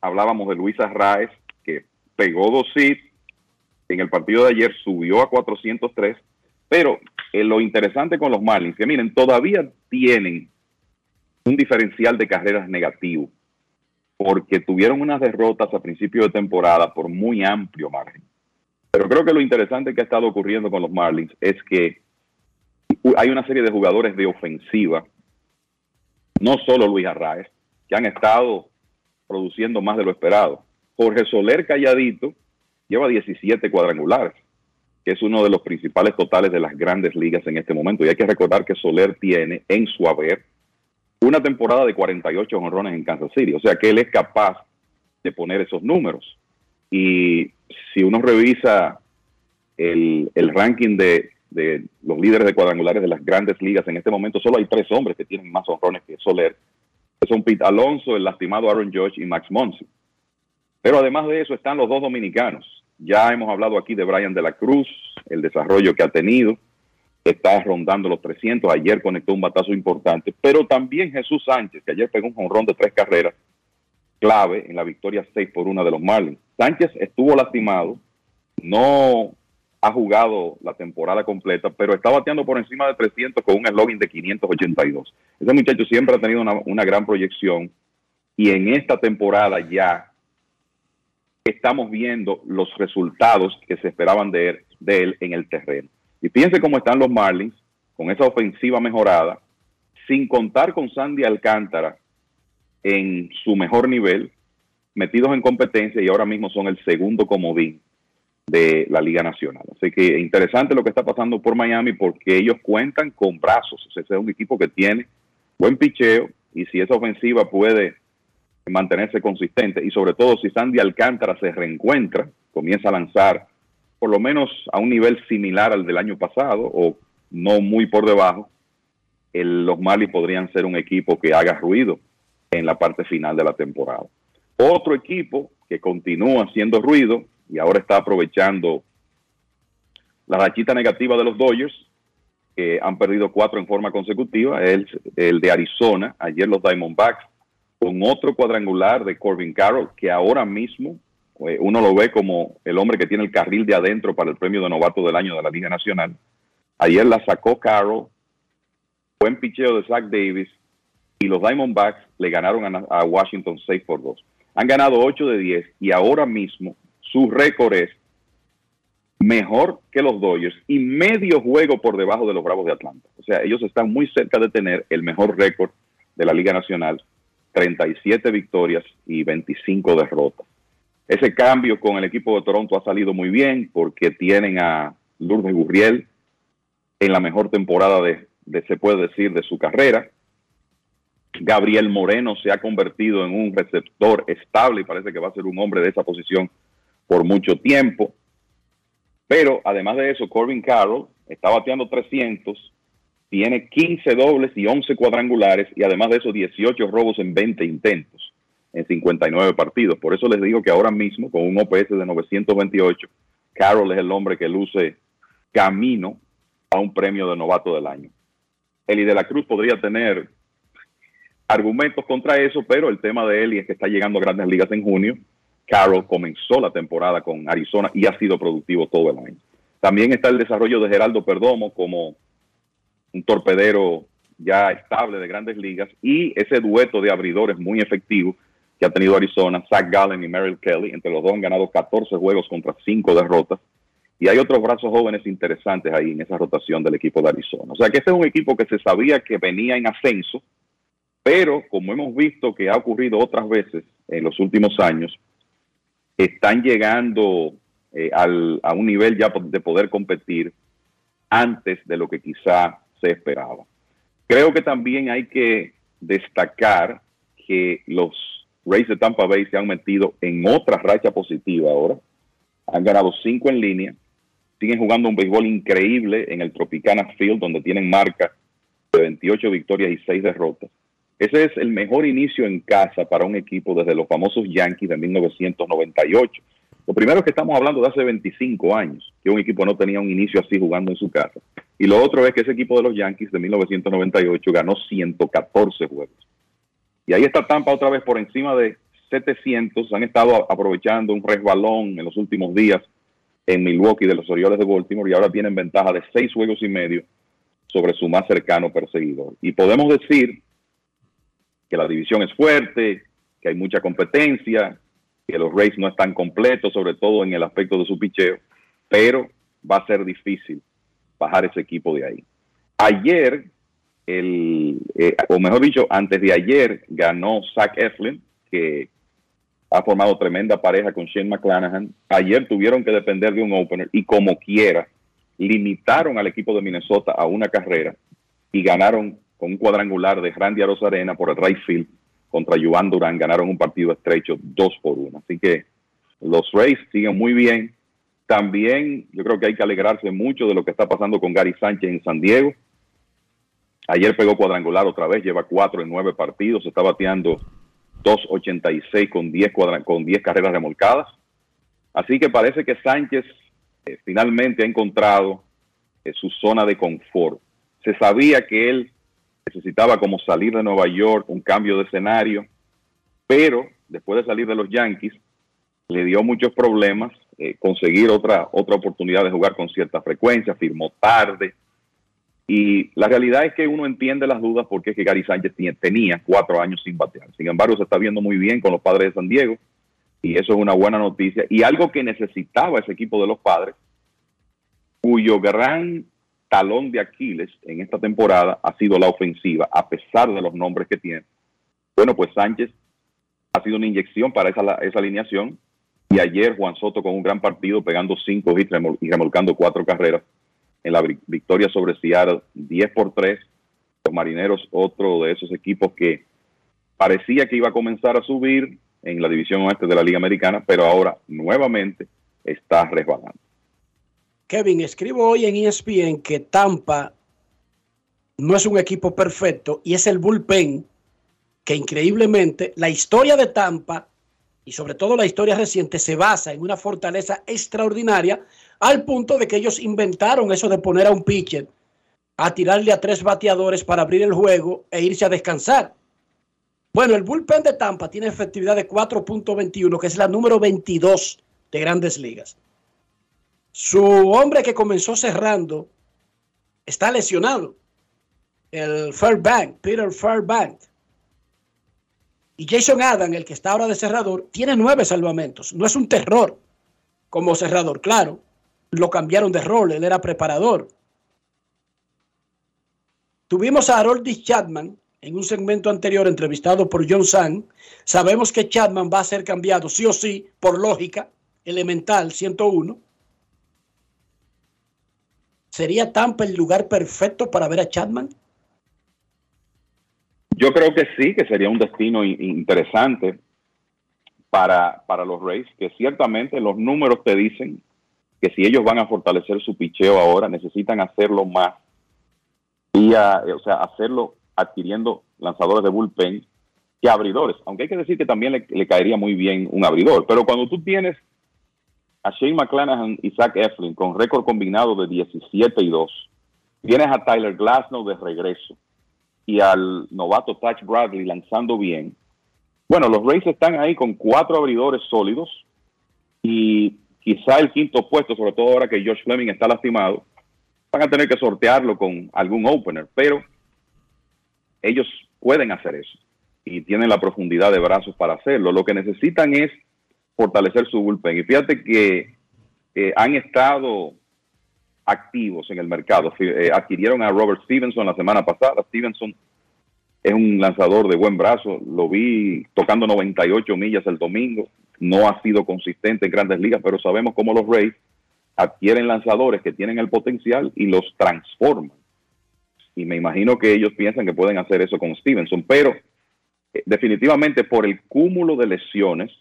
hablábamos de Luis Arraez, que pegó dos hits en el partido de ayer, subió a 403, pero eh, lo interesante con los Marlins, que miren, todavía tienen un diferencial de carreras negativo, porque tuvieron unas derrotas a principio de temporada por muy amplio margen. Pero creo que lo interesante que ha estado ocurriendo con los Marlins es que hay una serie de jugadores de ofensiva, no solo Luis Arraez, que han estado produciendo más de lo esperado. Jorge Soler Calladito lleva 17 cuadrangulares, que es uno de los principales totales de las grandes ligas en este momento. Y hay que recordar que Soler tiene en su haber una temporada de 48 honrones en Kansas City. O sea que él es capaz de poner esos números. Y si uno revisa el, ranking de, los líderes de cuadrangulares de las grandes ligas en este momento, solo hay tres hombres que tienen más honrones que Soler. Son Pete Alonso, el lastimado Aaron George y Max Monsi. Pero además de eso están los dos dominicanos. Ya hemos hablado aquí de Brian de la Cruz, el desarrollo que ha tenido. Está rondando los 300. Ayer conectó un batazo importante. Pero también Jesús Sánchez, que ayer pegó un jonrón de tres carreras clave en la victoria 6 por 1 de los Marlins. Sánchez estuvo lastimado, no ha jugado la temporada completa, pero está bateando por encima de 300 con un slogan de 582. Ese muchacho siempre ha tenido una, gran proyección y en esta temporada ya estamos viendo los resultados que se esperaban de él, de él en el terreno. Y fíjense cómo están los Marlins con esa ofensiva mejorada, sin contar con Sandy Alcántara, en su mejor nivel, metidos en competencia y ahora mismo son el segundo comodín de la Liga Nacional. Así que interesante lo que está pasando por Miami porque ellos cuentan con brazos. ese es un equipo que tiene buen picheo y si esa ofensiva puede mantenerse consistente y sobre todo si Sandy Alcántara se reencuentra, comienza a lanzar por lo menos a un nivel similar al del año pasado o no muy por debajo, los Marlins podrían ser un equipo que haga ruido en la parte final de la temporada. Otro equipo que continúa haciendo ruido y ahora está aprovechando la rachita negativa de los Dodgers, que han perdido cuatro en forma consecutiva, es el de Arizona, ayer los Diamondbacks, con otro cuadrangular de Corbin Carroll, que ahora mismo eh, uno lo ve como el hombre que tiene el carril de adentro para el premio de novato del año de la Liga Nacional. Ayer la sacó Carroll, buen picheo de Zach Davis, y los Diamondbacks le ganaron a, Washington 6 por 2. Han ganado 8 de 10 y ahora mismo su récord es mejor que los Dodgers y medio juego por debajo de los Bravos de Atlanta. O sea, ellos están muy cerca de tener el mejor récord de la Liga Nacional, 37 victorias y 25 derrotas. Ese cambio con el equipo de Toronto ha salido muy bien porque tienen a Lourdes Gurriel en la mejor temporada de, de, se puede decir, de su carrera. Gabriel Moreno se ha convertido en un receptor estable y parece que va a ser un hombre de esa posición por mucho tiempo. Pero además de eso, Corbin Carroll está bateando 300, tiene 15 dobles y 11 cuadrangulares y además de eso 18 robos en 20 intentos en 59 partidos. Por eso les digo que ahora mismo con un OPS de 928, Carroll es el hombre que luce camino a un premio de novato del año. Eli de la Cruz podría tener argumentos contra eso, pero el tema de y es que está llegando a grandes ligas en junio. Carroll comenzó la temporada con Arizona y ha sido productivo todo el año. También está el desarrollo de Geraldo Perdomo como un torpedero ya estable de grandes ligas y ese dueto de abridores muy efectivo que ha tenido Arizona, Zach Gallen y Merrill Kelly. Entre los dos han ganado 14 juegos contra 5 derrotas. Y hay otros brazos jóvenes interesantes ahí en esa rotación del equipo de Arizona. O sea que este es un equipo que se sabía que venía en ascenso, pero como hemos visto que ha ocurrido otras veces en los últimos años, están llegando eh, a un nivel ya de poder competir antes de lo que quizá se esperaba. Creo que también hay que destacar que los Rays de Tampa Bay se han metido en otra racha positiva ahora. Han ganado cinco en línea. Siguen jugando un béisbol increíble en el Tropicana Field, donde tienen marca de 28 victorias y 6 derrotas. Ese es el mejor inicio en casa para un equipo desde los famosos Yankees de 1998. Lo primero es que estamos hablando de hace 25 años, que un equipo no tenía un inicio así jugando en su casa. Y lo otro es que ese equipo de los Yankees de 1998 ganó 114 juegos. Y ahí está Tampa otra vez por encima de 700. Han estado aprovechando un resbalón en los últimos días en Milwaukee de los Orioles de Baltimore y ahora tienen ventaja de seis juegos y medio sobre su más cercano perseguidor. Y podemos decir que la división es fuerte, que hay mucha competencia, que los Rays no están completos, sobre todo en el aspecto de su picheo, pero va a ser difícil bajar ese equipo de ahí. Ayer, el, eh, o mejor dicho, antes de ayer, ganó Zach Eflin, que ha formado tremenda pareja con Shane McClanahan. Ayer tuvieron que depender de un opener y como quiera, limitaron al equipo de Minnesota a una carrera y ganaron con un cuadrangular de Randy Arena por el right field contra Juan Durán. Ganaron un partido estrecho dos por uno. Así que los Rays siguen muy bien. También yo creo que hay que alegrarse mucho de lo que está pasando con Gary Sánchez en San Diego. Ayer pegó cuadrangular otra vez, lleva cuatro en nueve partidos, está bateando 2.86 con 10, con 10 carreras remolcadas. Así que parece que Sánchez eh, finalmente ha encontrado eh, su zona de confort. Se sabía que él necesitaba como salir de Nueva York, un cambio de escenario, pero después de salir de los Yankees, le dio muchos problemas eh, conseguir otra, otra oportunidad de jugar con cierta frecuencia, firmó tarde. Y la realidad es que uno entiende las dudas porque es que Gary Sánchez tenía cuatro años sin batear. Sin embargo, se está viendo muy bien con los padres de San Diego y eso es una buena noticia. Y algo que necesitaba ese equipo de los padres, cuyo gran talón de Aquiles en esta temporada ha sido la ofensiva, a pesar de los nombres que tiene. Bueno, pues Sánchez ha sido una inyección para esa, esa alineación y ayer Juan Soto con un gran partido pegando cinco hits y remolcando cuatro carreras en la victoria sobre Seattle 10 por 3. Los Marineros, otro de esos equipos que parecía que iba a comenzar a subir, en la división oeste de la Liga Americana, pero ahora nuevamente está resbalando. Kevin, escribo hoy en ESPN que Tampa no es un equipo perfecto y es el bullpen que increíblemente la historia de Tampa y sobre todo la historia reciente se basa en una fortaleza extraordinaria al punto de que ellos inventaron eso de poner a un pitcher a tirarle a tres bateadores para abrir el juego e irse a descansar. Bueno, el bullpen de Tampa tiene efectividad de 4.21, que es la número 22 de grandes ligas. Su hombre que comenzó cerrando está lesionado, el Fairbank, Peter Fairbank. Y Jason Adam, el que está ahora de cerrador, tiene nueve salvamentos. No es un terror como cerrador, claro. Lo cambiaron de rol, él era preparador. Tuvimos a Harold Chapman, en un segmento anterior entrevistado por John Sang, sabemos que Chapman va a ser cambiado sí o sí, por lógica elemental 101. ¿Sería Tampa el lugar perfecto para ver a Chapman? Yo creo que sí, que sería un destino interesante para, para los Rays, que ciertamente los números te dicen que si ellos van a fortalecer su picheo ahora, necesitan hacerlo más. Y o sea, hacerlo adquiriendo lanzadores de bullpen que abridores. Aunque hay que decir que también le, caería muy bien un abridor. Pero cuando tú tienes a Shane McClanahan y Zach Eflin con récord combinado de 17 y 2, tienes a Tyler Glasnow de regreso y al novato Touch Bradley lanzando bien. Bueno, los Rays están ahí con cuatro abridores sólidos y quizá el quinto puesto, sobre todo ahora que Josh Fleming está lastimado, van a tener que sortearlo con algún opener, pero ellos pueden hacer eso y tienen la profundidad de brazos para hacerlo. Lo que necesitan es fortalecer su bullpen. Y fíjate que han estado activos en el mercado. Eh, adquirieron a Robert Stevenson la semana pasada. Stevenson es un lanzador de buen brazo. Lo vi tocando 98 millas el domingo. No ha sido consistente en grandes ligas, pero sabemos cómo los Rays adquieren lanzadores que tienen el potencial y los transforman y me imagino que ellos piensan que pueden hacer eso con Stevenson, pero eh, definitivamente por el cúmulo de lesiones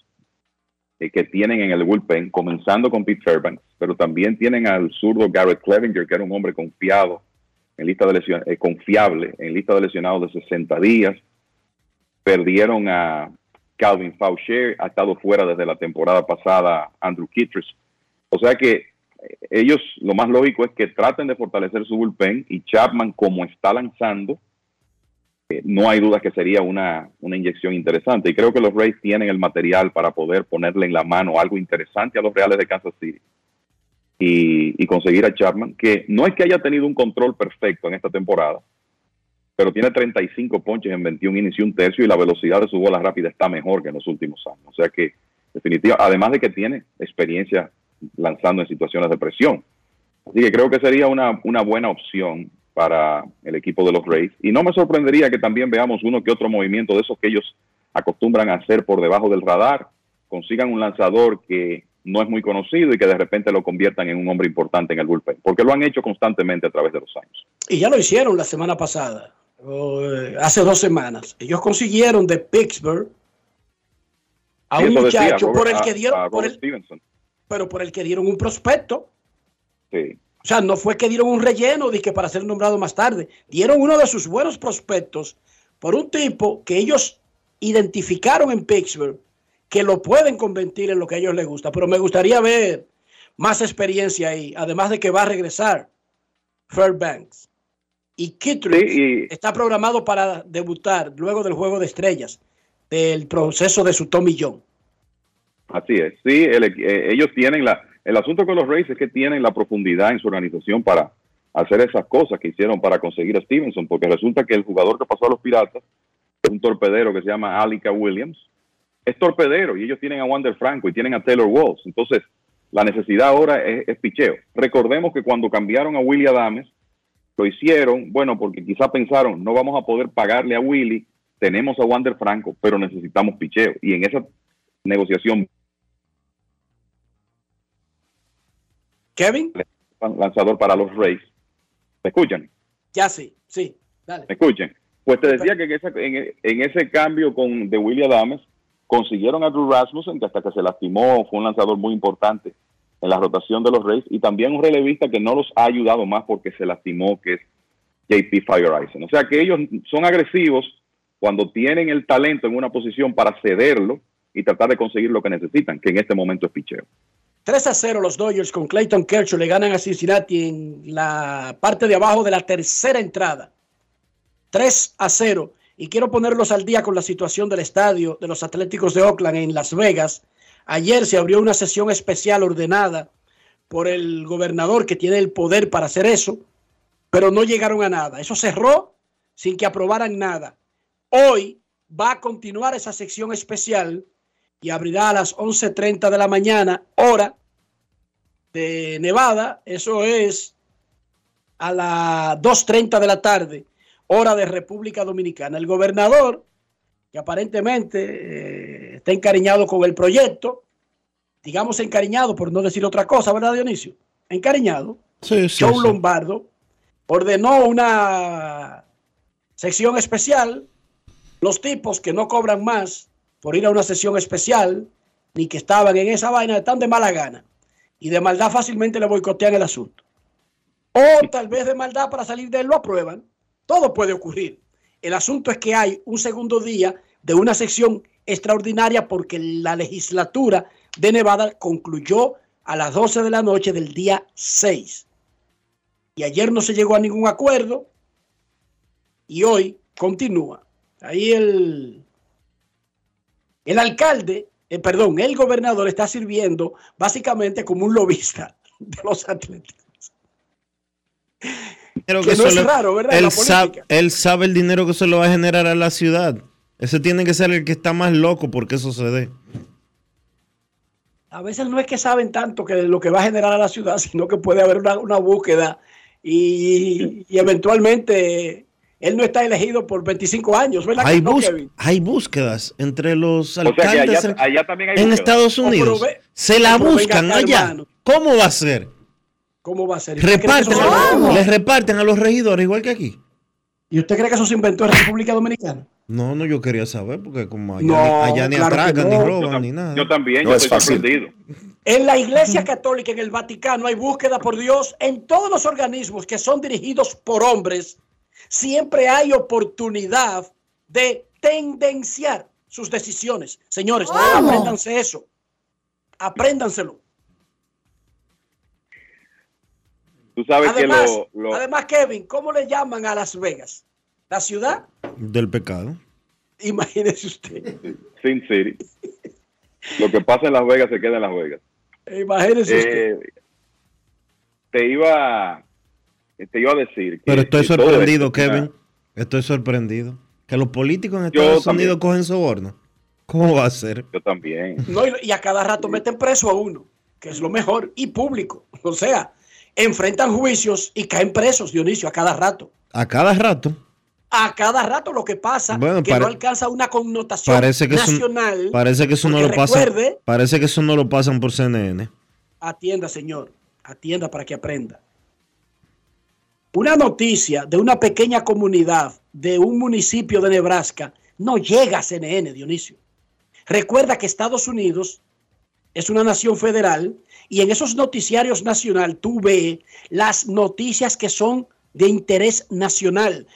eh, que tienen en el bullpen, comenzando con Pete Fairbanks, pero también tienen al zurdo Garrett Clevinger, que era un hombre confiado en lista de lesiones, eh, confiable en lista de lesionados de 60 días. Perdieron a Calvin Faucher, ha estado fuera desde la temporada pasada Andrew Kittredge. O sea que eh, ellos lo más lógico es que traten de fortalecer su bullpen y Chapman como está lanzando, eh, no hay duda que sería una, una inyección interesante. Y creo que los Rays tienen el material para poder ponerle en la mano algo interesante a los Reales de Kansas City y, y conseguir a Chapman, que no es que haya tenido un control perfecto en esta temporada, pero tiene 35 ponches en 21 innings y un tercio y la velocidad de su bola rápida está mejor que en los últimos años. O sea que, definitivamente, además de que tiene experiencia lanzando en situaciones de presión. Así que creo que sería una, una buena opción para el equipo de los Rays. Y no me sorprendería que también veamos uno que otro movimiento de esos que ellos acostumbran a hacer por debajo del radar, consigan un lanzador que no es muy conocido y que de repente lo conviertan en un hombre importante en el bullpen, porque lo han hecho constantemente a través de los años. Y ya lo hicieron la semana pasada, o, eh, hace dos semanas. Ellos consiguieron de Pittsburgh a un decía muchacho por el que dieron, a por el- Stevenson. pero por el que dieron un prospecto. Sí. O sea, no fue que dieron un relleno de que para ser nombrado más tarde. Dieron uno de sus buenos prospectos por un tipo que ellos identificaron en Pittsburgh que lo pueden convertir en lo que a ellos les gusta. Pero me gustaría ver más experiencia ahí, además de que va a regresar Fairbanks. Y Kittredge está programado para debutar luego del Juego de Estrellas, del proceso de su Tommy John. Así es, sí, el eh, ellos tienen la, el asunto con los Rays es que tienen la profundidad en su organización para hacer esas cosas que hicieron para conseguir a Stevenson, porque resulta que el jugador que pasó a los Piratas un torpedero que se llama Alika Williams, es torpedero y ellos tienen a Wander Franco y tienen a Taylor Walls, entonces la necesidad ahora es, es picheo. Recordemos que cuando cambiaron a Willie Adames, lo hicieron, bueno, porque quizá pensaron, no vamos a poder pagarle a Willie, tenemos a Wander Franco, pero necesitamos picheo. Y en esa negociación Kevin, lanzador para los Rays. ¿Me escuchan? ya sí, sí, dale. ¿Me escuchen? Pues te decía que en, esa- en- en ese cambio con de Willie Adames consiguieron a Drew Rasmussen, que hasta que se lastimó fue un lanzador muy importante en la rotación de los Rays, y también un relevista que no los ha ayudado más porque se lastimó, que es JP Fire Eisen. O sea que ellos son agresivos cuando tienen el talento en una posición para cederlo y tratar de conseguir lo que necesitan, que en este momento es picheo. 3 a 0 los Dodgers con Clayton Kershaw le ganan a Cincinnati en la parte de abajo de la tercera entrada. 3 a 0. Y quiero ponerlos al día con la situación del estadio de los Atléticos de Oakland en Las Vegas. Ayer se abrió una sesión especial ordenada por el gobernador que tiene el poder para hacer eso, pero no llegaron a nada. Eso cerró sin que aprobaran nada. Hoy va a continuar esa sección especial y abrirá a las 11.30 de la mañana, hora de Nevada. Eso es a las 2.30 de la tarde, hora de República Dominicana. El gobernador, que aparentemente eh, está encariñado con el proyecto, digamos encariñado por no decir otra cosa, ¿verdad, Dionisio? Encariñado. Sí, sí, Joe sí. Lombardo ordenó una sección especial. Los tipos que no cobran más por ir a una sesión especial, ni que estaban en esa vaina, están de mala gana. Y de maldad fácilmente le boicotean el asunto. O tal vez de maldad para salir de él lo aprueban. Todo puede ocurrir. El asunto es que hay un segundo día de una sección extraordinaria porque la legislatura de Nevada concluyó a las 12 de la noche del día 6. Y ayer no se llegó a ningún acuerdo y hoy continúa. Ahí el, el alcalde, eh, perdón, el gobernador está sirviendo básicamente como un lobista de los atléticos. Dinero Que no es raro, ¿verdad? Él sabe, política. él sabe el dinero que eso le va a generar a la ciudad. Ese tiene que ser el que está más loco porque eso se dé. A veces no es que saben tanto que lo que va a generar a la ciudad, sino que puede haber una, una búsqueda y, y eventualmente él no está elegido por 25 años, ¿verdad? Hay, que no, bus- Kevin? hay búsquedas entre los sea que alcaldes allá- en- allá también hay en. Estados O Unidos. prove- Se la o buscan allá. hermano. ¿Cómo va a ser? ¿Cómo va a ser? ¿Usted cree que Reparten, a- les reparten a los regidores igual que aquí. ¿Y usted cree que eso se inventó en República Dominicana? No, no, yo quería saber, porque como allá, No, allá ni claro atracan, no. ni roban, ni nada. Yo también, No yo es estoy fácil. sorprendido. En la Iglesia Católica, en el Vaticano, hay búsqueda por Dios. En todos los organismos que son dirigidos por hombres, siempre hay oportunidad de tendenciar sus decisiones. Señores, ¿Cómo? apréndanse eso. Apréndanselo. Tú sabes Además, que lo, lo- además, Kevin, ¿cómo le llaman a Las Vegas? ¿La ciudad? Del pecado. Imagínese usted. Sin City. Lo que pasa en Las Vegas se queda en Las Vegas. Imagínese usted. Eh, te iba te iba a decir que Pero estoy que sorprendido, esto Kevin. Estoy sorprendido. Que los políticos en Yo Estados también. Unidos cogen soborno. ¿Cómo va a ser? Yo también. No, y, a cada rato meten preso a uno, que es lo mejor, y público. O sea, enfrentan juicios y caen presos, Dionisio, a cada rato. A cada rato. A cada rato lo que pasa Bueno, que pare- no alcanza una connotación Parece que eso, nacional. parece que eso no lo pasan. Parece que eso no lo pasan por CNN. Atienda, señor. Atienda para que aprenda. Una noticia de una pequeña comunidad de un municipio de Nebraska no llega a CNN, Dionisio. Recuerda que Estados Unidos es una nación federal y en esos noticiarios nacional tú ves las noticias que son de interés nacional.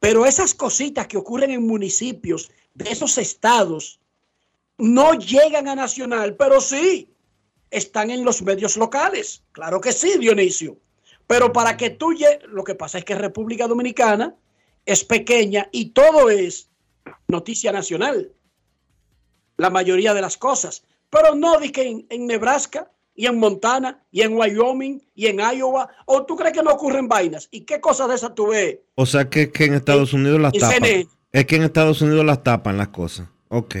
Pero esas cositas que ocurren en municipios de esos estados no llegan a nacional, pero sí están en los medios locales. Claro que sí, Dionisio. Pero para que tú lle- lo que pasa es que República Dominicana es pequeña y todo es noticia nacional. La mayoría de las cosas. Pero no di que en, en Nebraska y en Montana y en Wyoming y en Iowa. ¿O tú crees que no ocurren vainas? ¿Y qué cosas de esas tú ves? O sea que, que en Estados Unidos las tapan. CNN. Es que en Estados Unidos las tapan las cosas. Ok.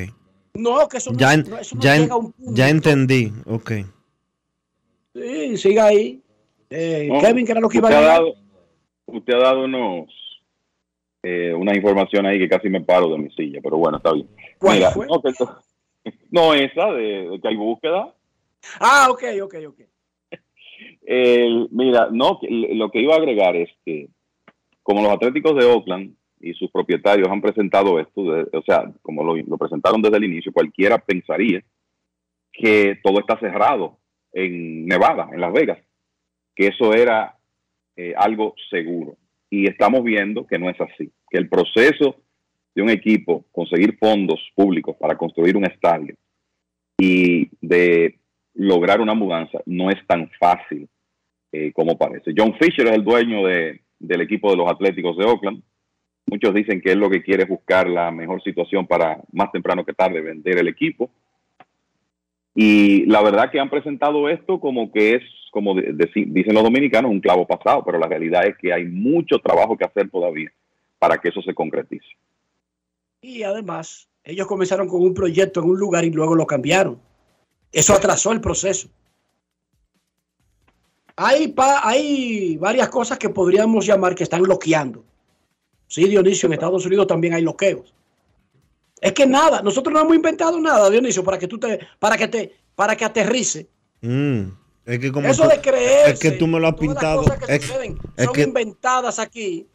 No, que eso no, Ya, en- no- eso no ya, llega a un punto. ya entendí. Ok. Sí, siga ahí. Eh, No, Kevin, que era lo que iba a dado, usted ha dado unos eh, una información ahí que casi me paro de mi silla, pero bueno, está bien. ¿Cuál Mira, fue? No, que esto- no, esa de, de que hay búsqueda. Ah, ok, ok, ok. El- mira, no, lo que iba a agregar es que como los Atléticos de Oakland y sus propietarios han presentado esto, de- o sea, como lo, lo presentaron desde el inicio, cualquiera pensaría que todo está cerrado en Nevada, en Las Vegas, que eso era eh, algo seguro. Y estamos viendo que no es así, que el proceso de un equipo conseguir fondos públicos para construir un estadio y de lograr una mudanza no es tan fácil eh, como parece. John Fisher es el dueño de- del equipo de los Atléticos de Oakland. Muchos dicen que él lo que quiere es buscar la mejor situación para más temprano que tarde vender el equipo. Y la verdad que han presentado esto como que es, como de- de- dicen los dominicanos, un clavo pasado, pero la realidad es que hay mucho trabajo que hacer todavía para que eso se concretice. Y además, ellos comenzaron con un proyecto en un lugar y luego lo cambiaron. Eso atrasó el proceso. Hay, pa- hay varias cosas que podríamos llamar que están bloqueando. Sí, Dionisio, en Estados Unidos también hay bloqueos. Es que nada, nosotros no hemos inventado nada, Dionisio, para que tú te, para que te, para que aterrice. Mm, Es que como Eso tú- de creerse, Es que tú me lo has todas las pintado. cosas que Es, suceden es son que, inventadas aquí.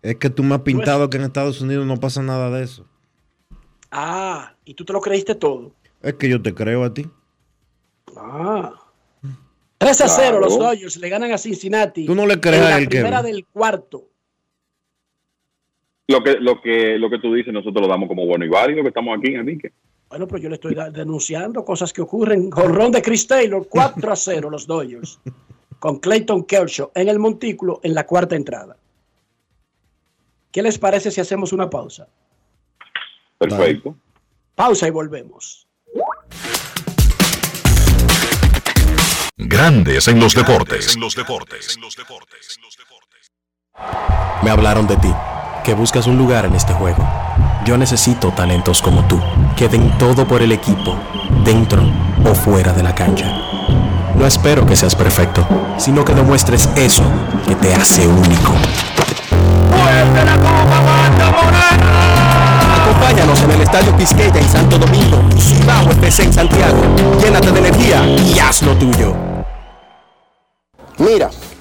es que tú me has pintado que en Estados Unidos no pasa nada de eso. Ah, y tú te lo creíste todo. Es que yo te creo a ti. Ah. 3 a 0 los. Dodgers le ganan a Cincinnati. Tú no le crees en a la él, primera Kevin. del cuarto. Lo que, lo que, lo que tú dices, nosotros lo damos como bueno y válido que estamos aquí en el dique. Bueno, pero yo le estoy denunciando cosas que ocurren. Jorrón de Chris Taylor, 4 a 0 los Dodgers. Con Clayton Kershaw en el montículo en la cuarta entrada. ¿Qué les parece si hacemos una pausa? Perfecto. Pausa y volvemos. Grandes en los deportes. Me hablaron de ti, que buscas un lugar en este juego. Yo necesito talentos como tú, que den todo por el equipo, dentro o fuera de la cancha. No espero que seas perfecto, sino que demuestres eso que te hace único. Acompáñanos en el Estadio Quisqueya en Santo Domingo y Cibao FC en Santiago. Llénate de energía y haz lo tuyo. Mira,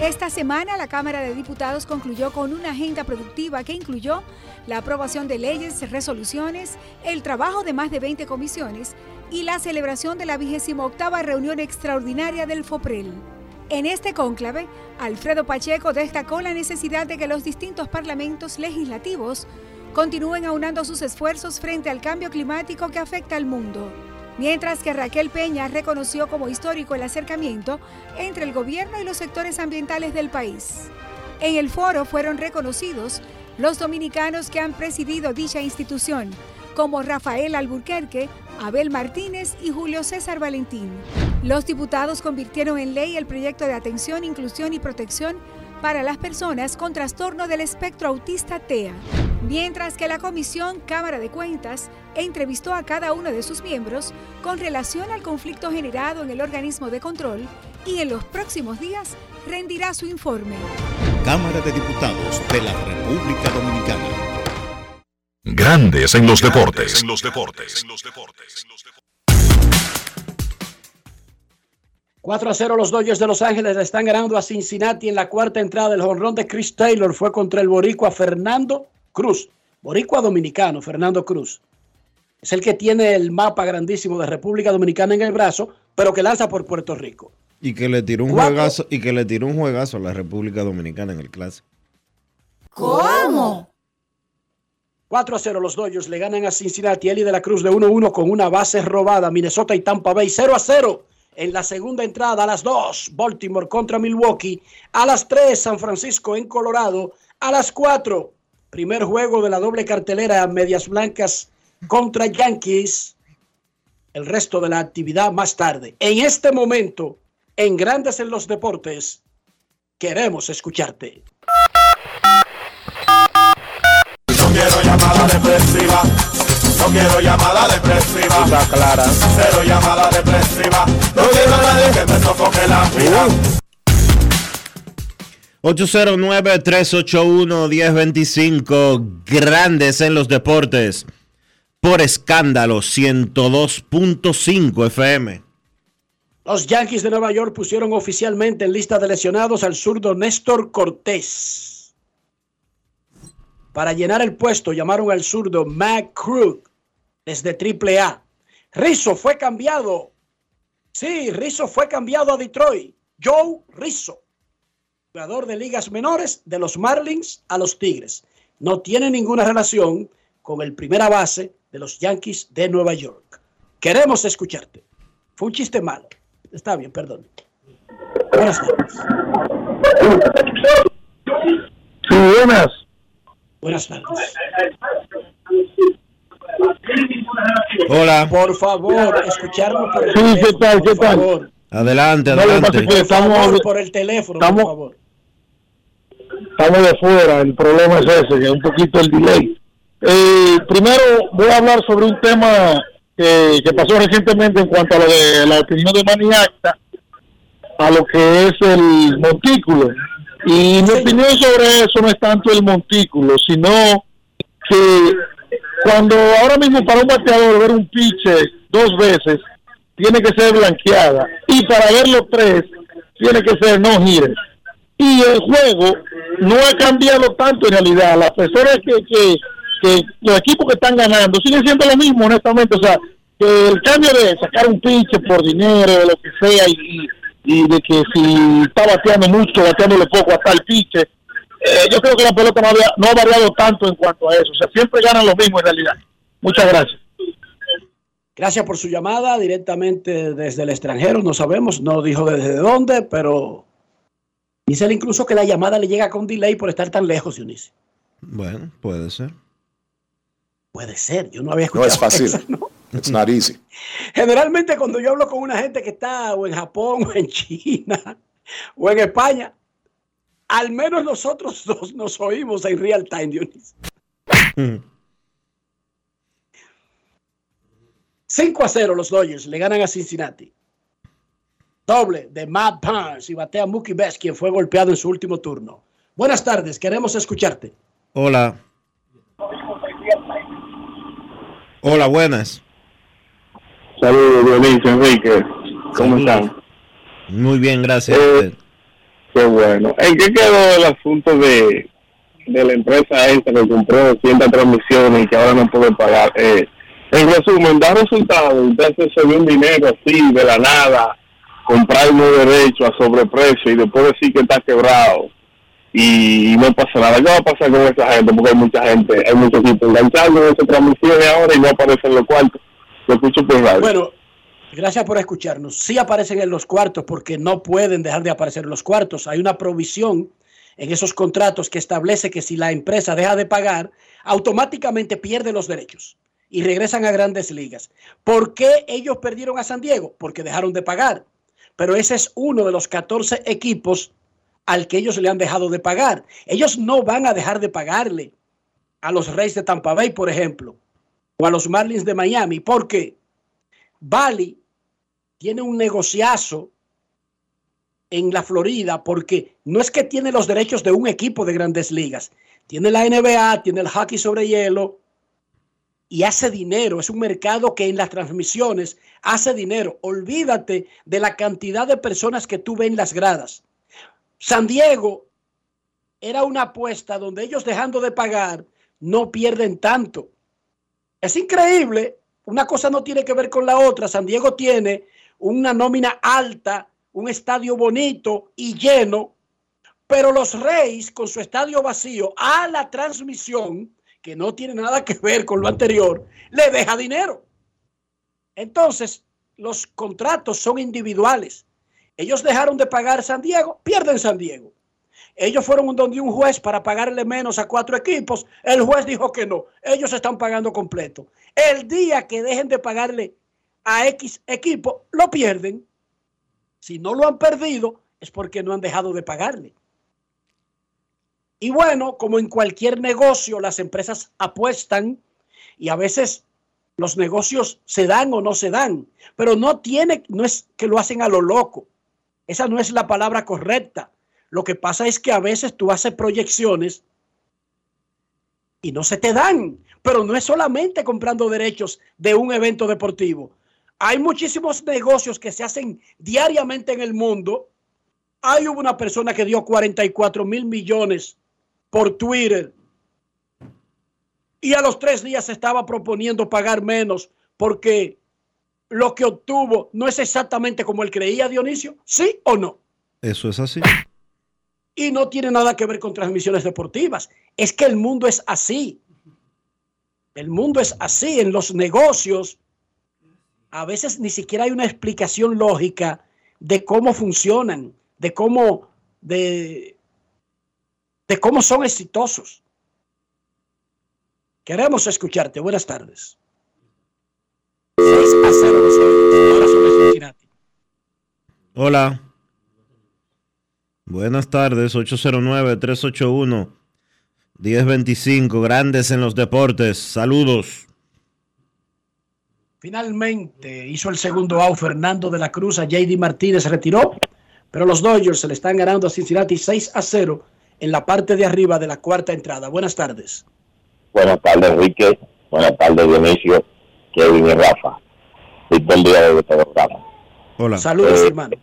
Esta semana la Cámara de Diputados concluyó con una agenda productiva que incluyó la aprobación de leyes, resoluciones, el trabajo de más de 20 comisiones y la celebración de la 28 reunión extraordinaria del FOPREL. En este cónclave, Alfredo Pacheco destacó la necesidad de que los distintos parlamentos legislativos continúen aunando sus esfuerzos frente al cambio climático que afecta al mundo mientras que Raquel Peña reconoció como histórico el acercamiento entre el gobierno y los sectores ambientales del país. En el foro fueron reconocidos los dominicanos que han presidido dicha institución, como Rafael Alburquerque, Abel Martínez y Julio César Valentín. Los diputados convirtieron en ley el proyecto de atención, inclusión y protección para las personas con trastorno del espectro autista TEA, mientras que la Comisión Cámara de Cuentas entrevistó a cada uno de sus miembros con relación al conflicto generado en el organismo de control y en los próximos días rendirá su informe. Cámara de Diputados de la República Dominicana. Grandes en los deportes. En los deportes. 4 a 0 los Dodgers de Los Ángeles le están ganando a Cincinnati en la cuarta entrada. El jonrón de Chris Taylor fue contra el boricua Fernando Cruz. Boricua dominicano, Fernando Cruz. Es el que tiene el mapa grandísimo de República Dominicana en el brazo, pero que lanza por Puerto Rico. Y que le tiró un Cuatro. juegazo, y que le tiró un juegazo a la República Dominicana en el clásico. ¿Cómo? 4 a 0 los Dodgers le ganan a Cincinnati. Eli de la Cruz de 1-1 con una base robada. Minnesota y Tampa Bay 0 a 0 en la segunda entrada a las 2. Baltimore contra Milwaukee. A las 3 San Francisco en Colorado. A las 4 primer juego de la doble cartelera Medias Blancas contra Yankees. El resto de la actividad más tarde. En este momento, en Grandes en los Deportes, queremos escucharte. Quiero. Quiero llamada depresiva. Está clara. Cero llamada depresiva. No quiero a nadie que me sofoque la vida. 809-381-1025, grandes en los deportes, por escándalo 102.5 FM. Los Yankees de Nueva York pusieron oficialmente en lista de lesionados al zurdo Néstor Cortés. Para llenar el puesto llamaron al zurdo Matt Krug desde AAA. Rizzo fue cambiado. Sí, Rizzo fue cambiado a Detroit. Joe Rizzo, jugador de ligas menores de los Marlins a los Tigres. No tiene ninguna relación con el primera base de los Yankees de Nueva York. Queremos escucharte. Fue un chiste malo. Está bien, perdón. Buenas tardes. Sí, buenas. Buenas tardes. Hola. Por favor, escucharnos por el Sí, ¿qué tal? por ¿Qué tal? favor. Adelante, adelante. estamos, Por favor, por el teléfono, estamos- por favor. estamos de fuera, el problema es ese, que es un poquito el delay. Eh, primero voy a hablar sobre un tema que, que pasó recientemente en cuanto a lo de la opinión de Maniacta, a lo que es el montículo. Y mi opinión sobre eso no es tanto el montículo, sino que cuando ahora mismo para un bateador ver un piche dos veces tiene que ser blanqueada. Y para verlo tres tiene que ser no gires y el juego no ha cambiado tanto en realidad. Las personas que, que, que los equipos que están ganando siguen siendo lo mismo honestamente. O sea que el cambio de sacar un pinche por dinero lo que sea y, y- de que si está bateando mucho bateándole poco a tal pinche eh, yo creo que la pelota no, había- no ha variado tanto en cuanto a eso o sea siempre ganan lo mismo en realidad muchas gracias Gracias por su llamada directamente desde el extranjero. No sabemos, no dijo desde dónde, pero dice él incluso que la llamada le llega con delay por estar tan lejos, Dionisio. Bueno, puede ser. Puede ser, yo no había No escuchado. es fácil. eso, ¿no? It's not easy. Generalmente cuando yo hablo con una gente que está o en Japón o en China o en España, al menos nosotros dos nos oímos en real time, Dionis. 5 mm. a 0 los Dodgers le ganan a Cincinnati. Doble de Matt Barnes y batea Mookie Betts, quien fue golpeado en su último turno. Buenas tardes, queremos escucharte. Hola. Hola, buenas. Saludos, Dionisio, Enrique. ¿Cómo Saludos. están? Muy bien, gracias. Eh, bueno. ¿En qué quedó el asunto de, de la empresa esta que compró cientos transmisiones y que ahora no puede pagar? Eh, en resumen, da resultados. Entonces se ve un dinero así, de la nada, comprar unos derechos a sobreprecio y después decir que está quebrado y no pasa nada. ¿Qué va a pasar con esa gente? Porque hay mucha gente, hay muchos equipos enganchando en esas transmisiones ahora y no aparecen los cuartos. Lo escucho por radio. Bueno, gracias por escucharnos. Sí aparecen en los cuartos porque no pueden dejar de aparecer en los cuartos. Hay una provisión en esos contratos que establece que si la empresa deja de pagar, automáticamente pierde los derechos y regresan a grandes ligas. ¿Por qué ellos perdieron a San Diego? Porque dejaron de pagar. Pero ese es uno de los 14 equipos al que ellos le han dejado de pagar. Ellos no van a dejar de pagarle a los Reyes de Tampa Bay, por ejemplo, o a los Marlins de Miami, porque Bali tiene un negociazo en la Florida, porque no es que tiene los derechos de un equipo de grandes ligas, tiene la NBA, tiene el hockey sobre hielo y hace dinero. Es un mercado que en las transmisiones hace dinero. Olvídate de la cantidad de personas que tú ves en las gradas. San Diego era una apuesta donde ellos dejando de pagar no pierden tanto. Es increíble, una cosa no tiene que ver con la otra. San Diego tiene una nómina alta, un estadio bonito y lleno, pero los Reyes con su estadio vacío a la transmisión, que no tiene nada que ver con lo anterior, le deja dinero. Entonces, los contratos son individuales. Ellos dejaron de pagar San Diego, pierden San Diego. Ellos fueron donde un juez para pagarle menos a cuatro equipos. El juez dijo que no. Ellos están pagando completo. El día que dejen de pagarle a X equipo, lo pierden. Si no lo han perdido, es porque no han dejado de pagarle. Y bueno, como en cualquier negocio, las empresas apuestan y a veces los negocios se dan o no se dan, pero no tiene, no es que lo hacen a lo loco. Esa no es la palabra correcta. Lo que pasa es que a veces tú haces proyecciones y no se te dan. Pero no es solamente comprando derechos de un evento deportivo. Hay muchísimos negocios que se hacen diariamente en el mundo. Hay una persona que dio 44 mil millones por Twitter y a los tres días estaba proponiendo pagar menos porque lo que obtuvo no es exactamente como él creía, Dionisio? ¿Sí o no? Eso es así. Y no tiene nada que ver con transmisiones deportivas. Es que el mundo es así. El mundo es así. En los negocios, a veces ni siquiera hay una explicación lógica de cómo funcionan, de cómo, de, de cómo son exitosos. Queremos escucharte. Buenas tardes. 6 a 0 los Ahora sobre Cincinnati. Hola. Buenas tardes, 809-381-1025, grandes en los deportes. Saludos. Finalmente hizo el segundo out Fernando de la Cruz, a JD Martínez retiró, pero los Dodgers se le están ganando a Cincinnati 6 a 0 en la parte de arriba de la cuarta entrada. Buenas tardes. Buenas tardes, Enrique. Buenas tardes, Dionisio. Kevin y Rafa. Y buen día de programa. Hola. Saludos, Eh, hermano.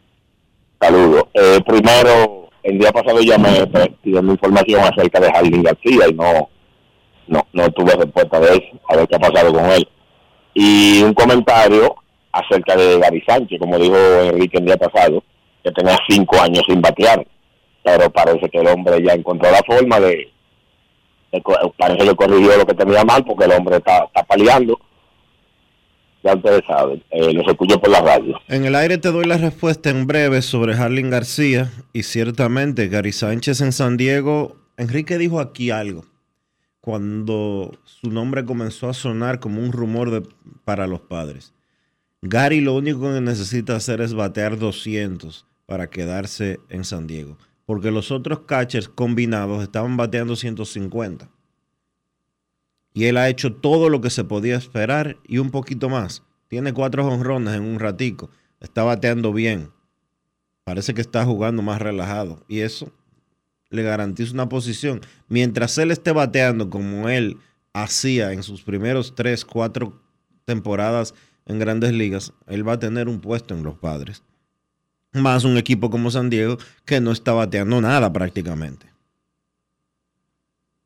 Saludos. Eh, primero, el día pasado llamé pidiendo información acerca de Jardín García y no, no, no tuve respuesta de eso, a ver qué ha pasado con él. Y un comentario acerca de Gary Sánchez, como dijo Enrique el día pasado, que tenía cinco años sin batear, pero parece que el hombre ya encontró la forma de, parece que corrigió lo que tenía mal porque el hombre está, está paliando. Eh, los por. En el aire te doy la respuesta en breve sobre Harling García y ciertamente Gary Sánchez en San Diego. Enrique dijo aquí algo cuando su nombre comenzó a sonar como un rumor para los padres. Gary lo único que necesita hacer es batear 200 para quedarse en San Diego, porque los otros catchers combinados estaban bateando 150. Y él ha hecho todo lo que se podía esperar y un poquito más Tiene cuatro jonrones en un ratico. Está bateando bien. Parece que está jugando más relajado. Y eso le garantiza una posición. Mientras él esté bateando como él hacía en sus primeros tres, cuatro temporadas en grandes ligas, él va a tener un puesto en los padres. Más un equipo como San Diego que no está bateando nada prácticamente.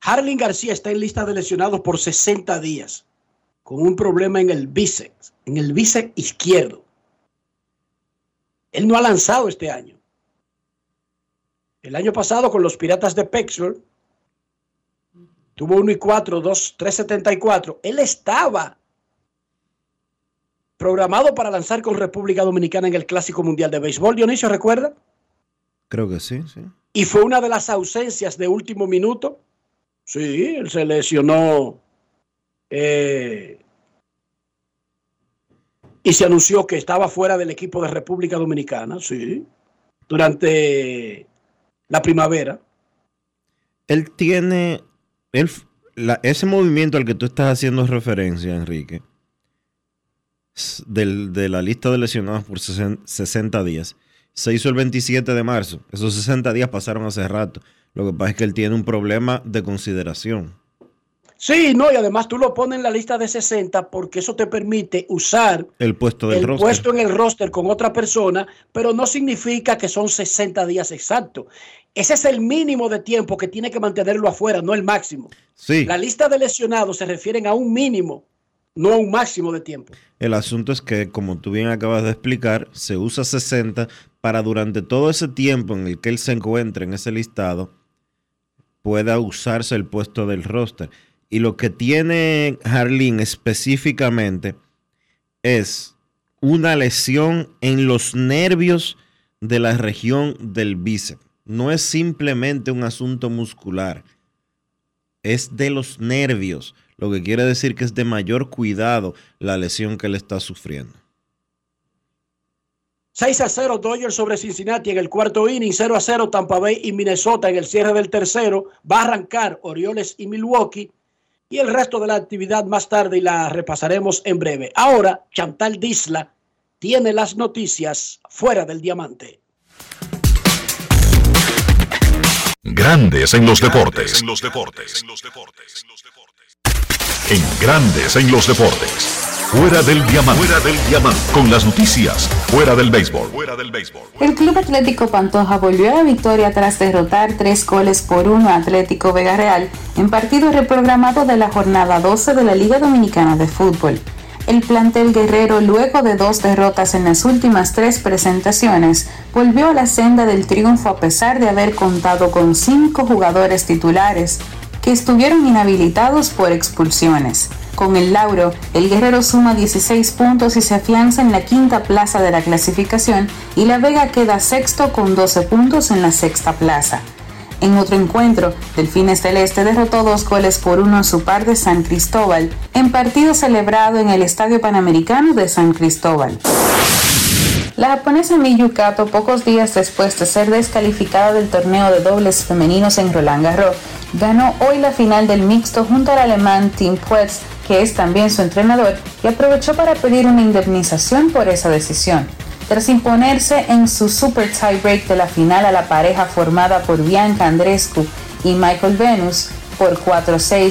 Harling García está en lista de lesionados por 60 días con un problema en el bíceps, en el bíceps izquierdo. Él no ha lanzado este año. El año pasado con los Piratas de Pittsburgh tuvo 1 y 4, 2, 374. Él estaba programado para lanzar con República Dominicana en el Clásico Mundial de Béisbol. Dionisio, ¿recuerda? Creo que sí, sí. Y fue una de las ausencias de último minuto. Sí, él se lesionó eh, y se anunció que estaba fuera del equipo de República Dominicana, sí, durante la primavera. Él tiene, él, ese movimiento al que tú estás haciendo referencia, Enrique, del- de la lista de lesionados por 60 60 días, se hizo el 27 de marzo. Esos 60 días pasaron hace rato. Lo que pasa es que él tiene un problema de consideración. Sí, no, y además tú lo pones en la lista de 60 porque eso te permite usar El puesto del el roster. puesto en el roster con otra persona, pero no significa que son 60 días exactos. Ese es el mínimo de tiempo que tiene que mantenerlo afuera, no el máximo. Sí. La lista de lesionados se refieren a un mínimo, no a un máximo de tiempo. El asunto es que, como tú bien acabas de explicar, se usa 60 para durante todo ese tiempo en el que él se encuentre en ese listado, pueda usarse el puesto del roster. Y lo que tiene Harlin específicamente es una lesión en los nervios de la región del bíceps. No es simplemente un asunto muscular, es de los nervios, lo que quiere decir que es de mayor cuidado la lesión que él está sufriendo. 6 a 0 Dodgers sobre Cincinnati en el cuarto inning, 0 a 0 Tampa Bay y Minnesota en el cierre del tercero. Va a arrancar Orioles y Milwaukee y el resto de la actividad más tarde y la repasaremos en breve. Ahora, Chantal Disla tiene las noticias fuera del diamante. Grandes en los deportes. En los deportes. En Grandes en los deportes. Fuera del diamante. Fuera del diamante. Con las noticias. Fuera del béisbol. Fuera del béisbol. El Club Atlético Pantoja volvió a la victoria tras derrotar tres goles por uno a Atlético Vega Real en partido reprogramado de la jornada 12 de la Liga Dominicana de Fútbol. El plantel guerrero, luego de dos derrotas en las últimas tres presentaciones, volvió a la senda del triunfo a pesar de haber contado con cinco jugadores titulares que estuvieron inhabilitados por expulsiones. Con el Lauro, el Guerrero suma 16 puntos y se afianza en la quinta plaza de la clasificación y la Vega queda sexto con 12 puntos en la sexta plaza. En otro encuentro, Delfines del Este derrotó dos goles por uno a su par de San Cristóbal en partido celebrado en el Estadio Panamericano de San Cristóbal. La japonesa Miyu Kato, pocos días después de ser descalificada del torneo de dobles femeninos en Roland Garros, ganó hoy la final del mixto junto al alemán Tim Puetz, que es también su entrenador, y aprovechó para pedir una indemnización por esa decisión. Tras imponerse en su super tiebreak de la final a la pareja formada por Bianca Andrescu y Michael Venus por 4-6,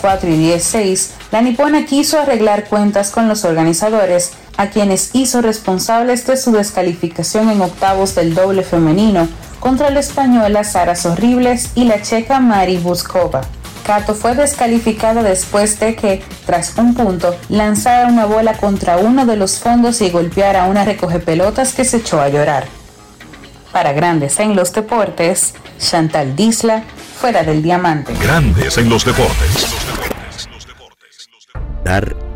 6-4 y 10-6, la nipona quiso arreglar cuentas con los organizadores, a quienes hizo responsables de su descalificación en octavos del doble femenino contra la española Sara Sorribles y la checa Mari Buskova. Kato fue descalificada después de que, tras un punto, lanzara una bola contra uno de los fondos y golpeara a una recogepelotas que se echó a llorar. Para Grandes en los Deportes, Chantal Disla, fuera del diamante. Grandes en los deportes. Dar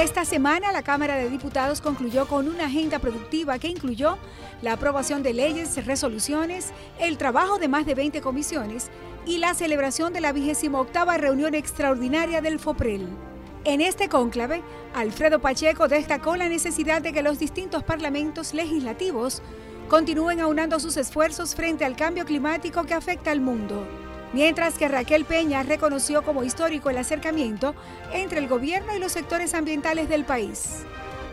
Esta semana la Cámara de Diputados concluyó con una agenda productiva que incluyó la aprobación de leyes, resoluciones, el trabajo de más de 20 comisiones y la celebración de la 28 reunión extraordinaria del FOPREL. En este cónclave, Alfredo Pacheco destacó la necesidad de que los distintos parlamentos legislativos continúen aunando sus esfuerzos frente al cambio climático que afecta al mundo mientras que Raquel Peña reconoció como histórico el acercamiento entre el gobierno y los sectores ambientales del país.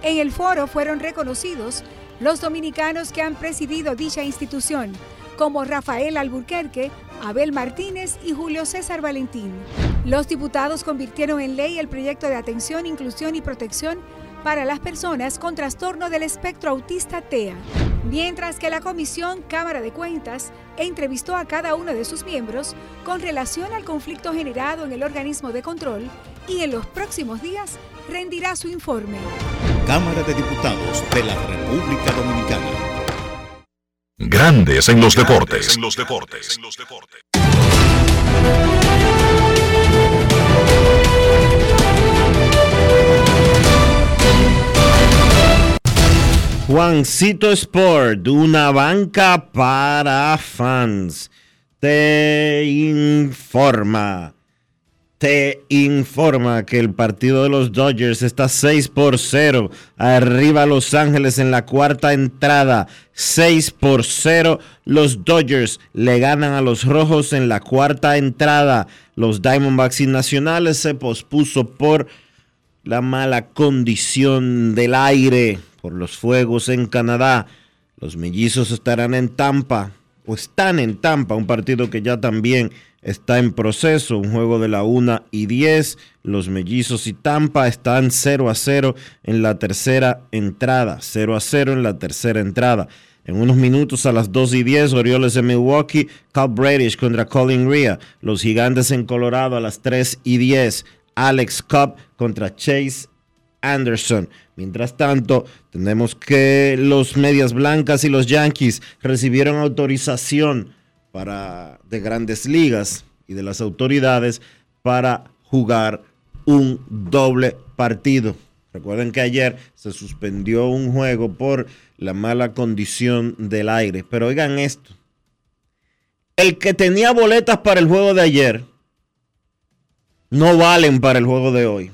En el foro fueron reconocidos los dominicanos que han presidido dicha institución, como Rafael Alburquerque, Abel Martínez y Julio César Valentín. Los diputados convirtieron en ley el proyecto de atención, inclusión y protección para las personas con trastorno del espectro autista TEA, mientras que la Comisión Cámara de Cuentas entrevistó a cada uno de sus miembros con relación al conflicto generado en el organismo de control y en los próximos días rendirá su informe. Cámara de Diputados de la República Dominicana. Grandes en los deportes. En los deportes. Juancito Sport, una banca para fans, te informa, te informa que el partido de los Dodgers está 6 por 0, arriba Los Ángeles en la cuarta entrada, 6 por 0, los Dodgers le ganan a los Rojos en la cuarta entrada, los Diamondbacks y Nacionales se pospuso por la mala condición del aire por los fuegos en Canadá. Los mellizos estarán en Tampa, o están en Tampa, un partido que ya también está en proceso, un juego de la 1 y 10. Los mellizos y Tampa están 0 a 0 en la tercera entrada, 0 a 0 en la tercera entrada. En unos minutos a las 2 y 10, Orioles de Milwaukee, Cal Bradish contra Colin Ria. Los Gigantes en Colorado a las 3 y 10, Alex Cobb contra Chase Anderson. Mientras tanto, tenemos que los Medias Blancas y los Yankees recibieron autorización para, de grandes ligas y de las autoridades para jugar un doble partido. Recuerden que ayer se suspendió un juego por la mala condición del aire. Pero oigan esto. El que tenía boletas para el juego de ayer no valen para el juego de hoy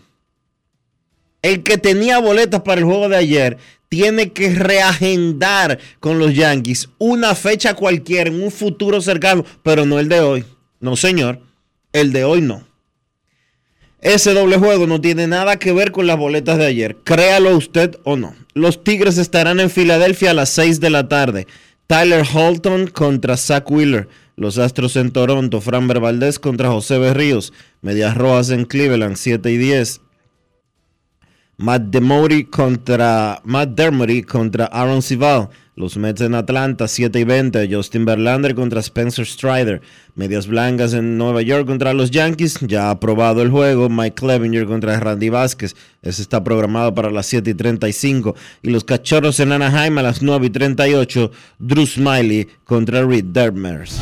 el que tenía boletas para el juego de ayer tiene que reagendar con los Yankees una fecha cualquiera en un futuro cercano, pero no el de hoy. No, señor, el de hoy no. Ese doble juego no tiene nada que ver con las boletas de ayer. Créalo usted o no. Los Tigres estarán en Filadelfia a las 6 de la tarde. Tyler Holton contra Zach Wheeler. Los Astros en Toronto. Framber Valdez contra José Berríos. Medias Rojas en Cleveland, 7 y 10. Matt Demory contra Matt contra Aaron Sival. Los Mets en Atlanta, 7 y 20. Justin Verlander contra Spencer Strider. Medias Blancas en Nueva York contra los Yankees. Ya aprobado el juego. Mike Clevinger contra Randy Vázquez. Ese está programado para las 7 y 35. Y los Cachorros en Anaheim a las 9 y 38. Drew Smiley contra Reed Dermers.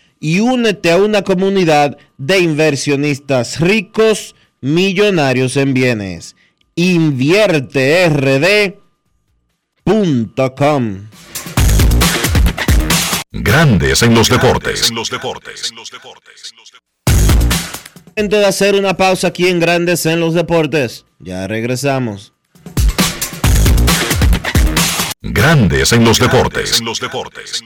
y únete a una comunidad de inversionistas ricos, millonarios en bienes. InvierteRD.com Grandes en los deportes. En los deportes. Momento de hacer una pausa aquí en Grandes en los deportes. Ya regresamos. Grandes en los deportes. En los deportes. En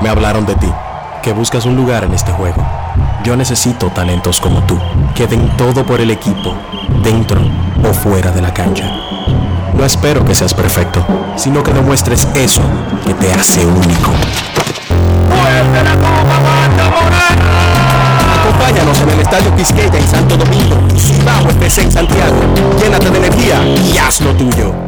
Me hablaron de ti, que buscas un lugar en este juego. Yo necesito talentos como tú, que den todo por el equipo, dentro o fuera de la cancha. No espero que seas perfecto, sino que demuestres eso que te hace único. Acompáñanos en el Estadio Quisqueya en Santo Domingo, Cibao FC en Santiago. Llénate de energía y haz lo tuyo.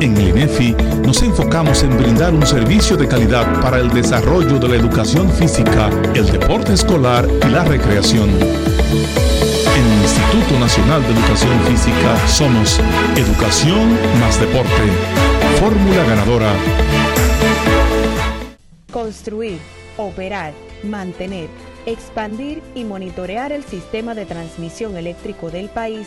En el INEFI nos enfocamos en brindar un servicio de calidad para el desarrollo de la educación física, el deporte escolar y la recreación. En el Instituto Nacional de Educación Física somos Educación más Deporte. Fórmula ganadora. Construir, operar, mantener, expandir y monitorear el sistema de transmisión eléctrico del país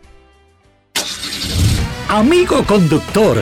Amigo conductor,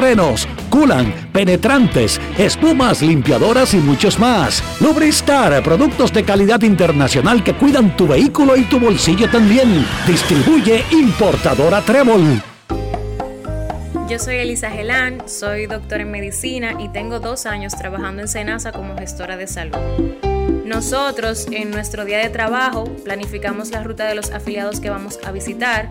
frenos, culan, penetrantes, espumas, limpiadoras y muchos más. Lubristar, productos de calidad internacional que cuidan tu vehículo y tu bolsillo también. Distribuye importadora Trébol. Yo soy Elisa Gelán, soy doctora en medicina y tengo dos años trabajando en Senasa como gestora de salud. Nosotros en nuestro día de trabajo planificamos la ruta de los afiliados que vamos a visitar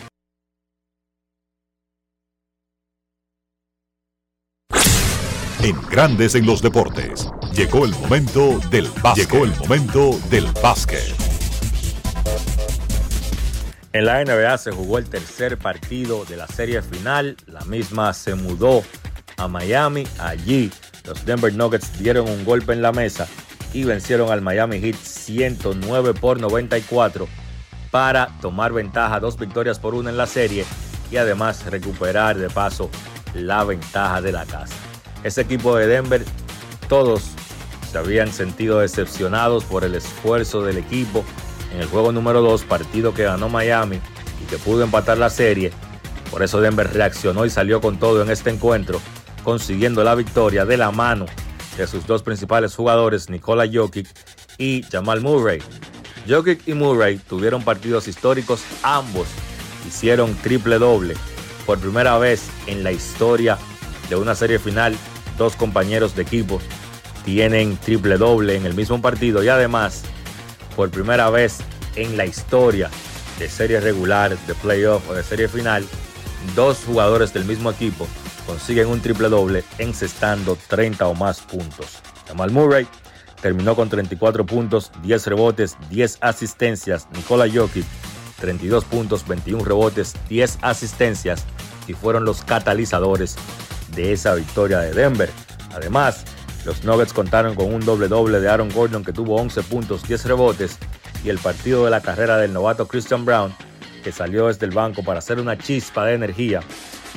En Grandes en los Deportes. Llegó el momento del básquet. Llegó el momento del básquet. En la NBA se jugó el tercer partido de la serie final. La misma se mudó a Miami. Allí los Denver Nuggets dieron un golpe en la mesa y vencieron al Miami Heat 109 por 94 para tomar ventaja, dos victorias por una en la serie y además recuperar de paso la ventaja de la casa. Ese equipo de Denver, todos se habían sentido decepcionados por el esfuerzo del equipo en el juego número 2, partido que ganó Miami y que pudo empatar la serie. Por eso Denver reaccionó y salió con todo en este encuentro, consiguiendo la victoria de la mano de sus dos principales jugadores, Nikola Jokic y Jamal Murray. Jokic y Murray tuvieron partidos históricos, ambos hicieron triple doble. Por primera vez en la historia de una serie final, dos compañeros de equipo tienen triple doble en el mismo partido y además, por primera vez en la historia de serie regular, de playoff o de serie final, dos jugadores del mismo equipo consiguen un triple doble encestando 30 o más puntos. Jamal Murray terminó con 34 puntos, 10 rebotes, 10 asistencias. Nikola Jokic 32 puntos, 21 rebotes, 10 asistencias y fueron los catalizadores de esa victoria de Denver. Además, los Nuggets contaron con un doble doble de Aaron Gordon que tuvo 11 puntos, 10 rebotes y el partido de la carrera del novato Christian Brown que salió desde el banco para hacer una chispa de energía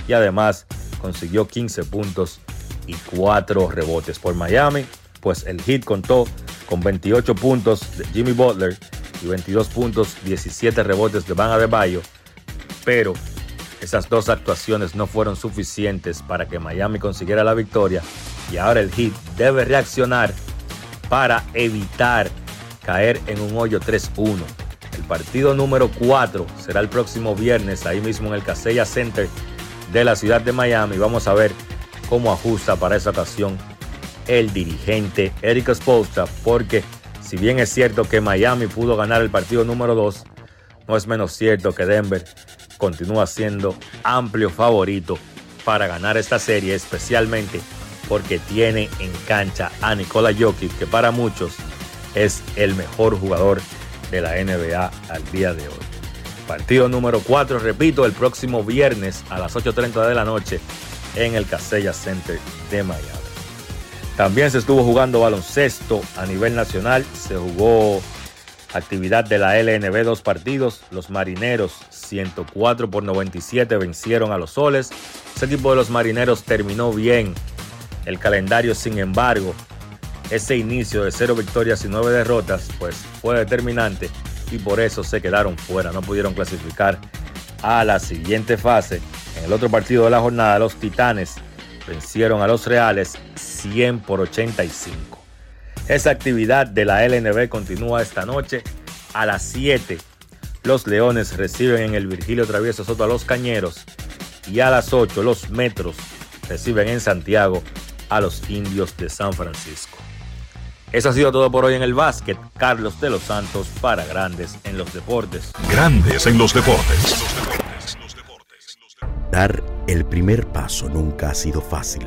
y además consiguió 15 puntos y 4 rebotes por Miami, pues el Heat contó con 28 puntos de Jimmy Butler y 22 puntos, 17 rebotes de Van Adebayo, pero esas dos actuaciones no fueron suficientes para que Miami consiguiera la victoria y ahora el Heat debe reaccionar para evitar caer en un hoyo 3-1. El partido número 4 será el próximo viernes ahí mismo en el Casella Center de la ciudad de Miami. Vamos a ver cómo ajusta para esa ocasión el dirigente Eric Spoelstra, porque si bien es cierto que Miami pudo ganar el partido número 2, no es menos cierto que Denver continúa siendo amplio favorito para ganar esta serie, especialmente porque tiene en cancha a Nikola Jokic, que para muchos es el mejor jugador de la NBA al día de hoy. Partido número 4, repito, el próximo viernes a las 8.30 de la noche en el Casella Center de Miami. También se estuvo jugando baloncesto a nivel nacional, se jugó actividad de la LNB dos partidos, los marineros 104 por 97 vencieron a los soles, ese equipo de los marineros terminó bien el calendario, sin embargo, ese inicio de cero victorias y nueve derrotas, pues fue determinante y por eso se quedaron fuera, no pudieron clasificar a la siguiente fase. En el otro partido de la jornada, los Titanes vencieron a los Reales 100 por 85. Esa actividad de la LNB continúa esta noche a las 7. Los Leones reciben en el Virgilio Travieso Soto a los Cañeros y a las 8 los Metros reciben en Santiago a los indios de San Francisco. Eso ha sido todo por hoy en el básquet. Carlos de los Santos para Grandes en los Deportes. Grandes en los Deportes. Dar el primer paso nunca ha sido fácil,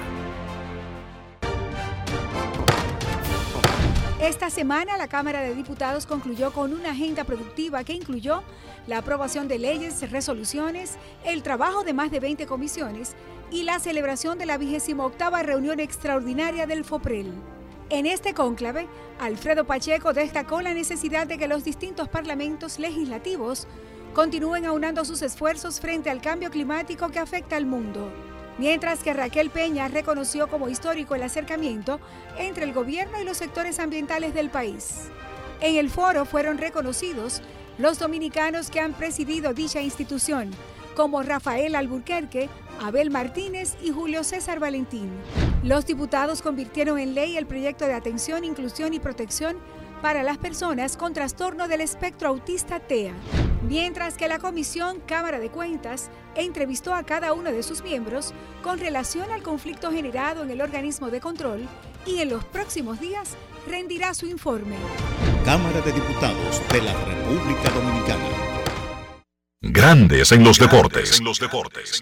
Esta semana la Cámara de Diputados concluyó con una agenda productiva que incluyó la aprobación de leyes, resoluciones, el trabajo de más de 20 comisiones y la celebración de la 28 reunión extraordinaria del FOPREL. En este cónclave, Alfredo Pacheco destacó la necesidad de que los distintos parlamentos legislativos continúen aunando sus esfuerzos frente al cambio climático que afecta al mundo, mientras que Raquel Peña reconoció como histórico el acercamiento entre el gobierno y los sectores ambientales del país. En el foro fueron reconocidos los dominicanos que han presidido dicha institución, como Rafael Alburquerque, Abel Martínez y Julio César Valentín. Los diputados convirtieron en ley el proyecto de atención, inclusión y protección para las personas con trastorno del espectro autista TEA, mientras que la Comisión Cámara de Cuentas entrevistó a cada uno de sus miembros con relación al conflicto generado en el organismo de control y en los próximos días rendirá su informe. Cámara de Diputados de la República Dominicana. Grandes en los deportes. En los deportes.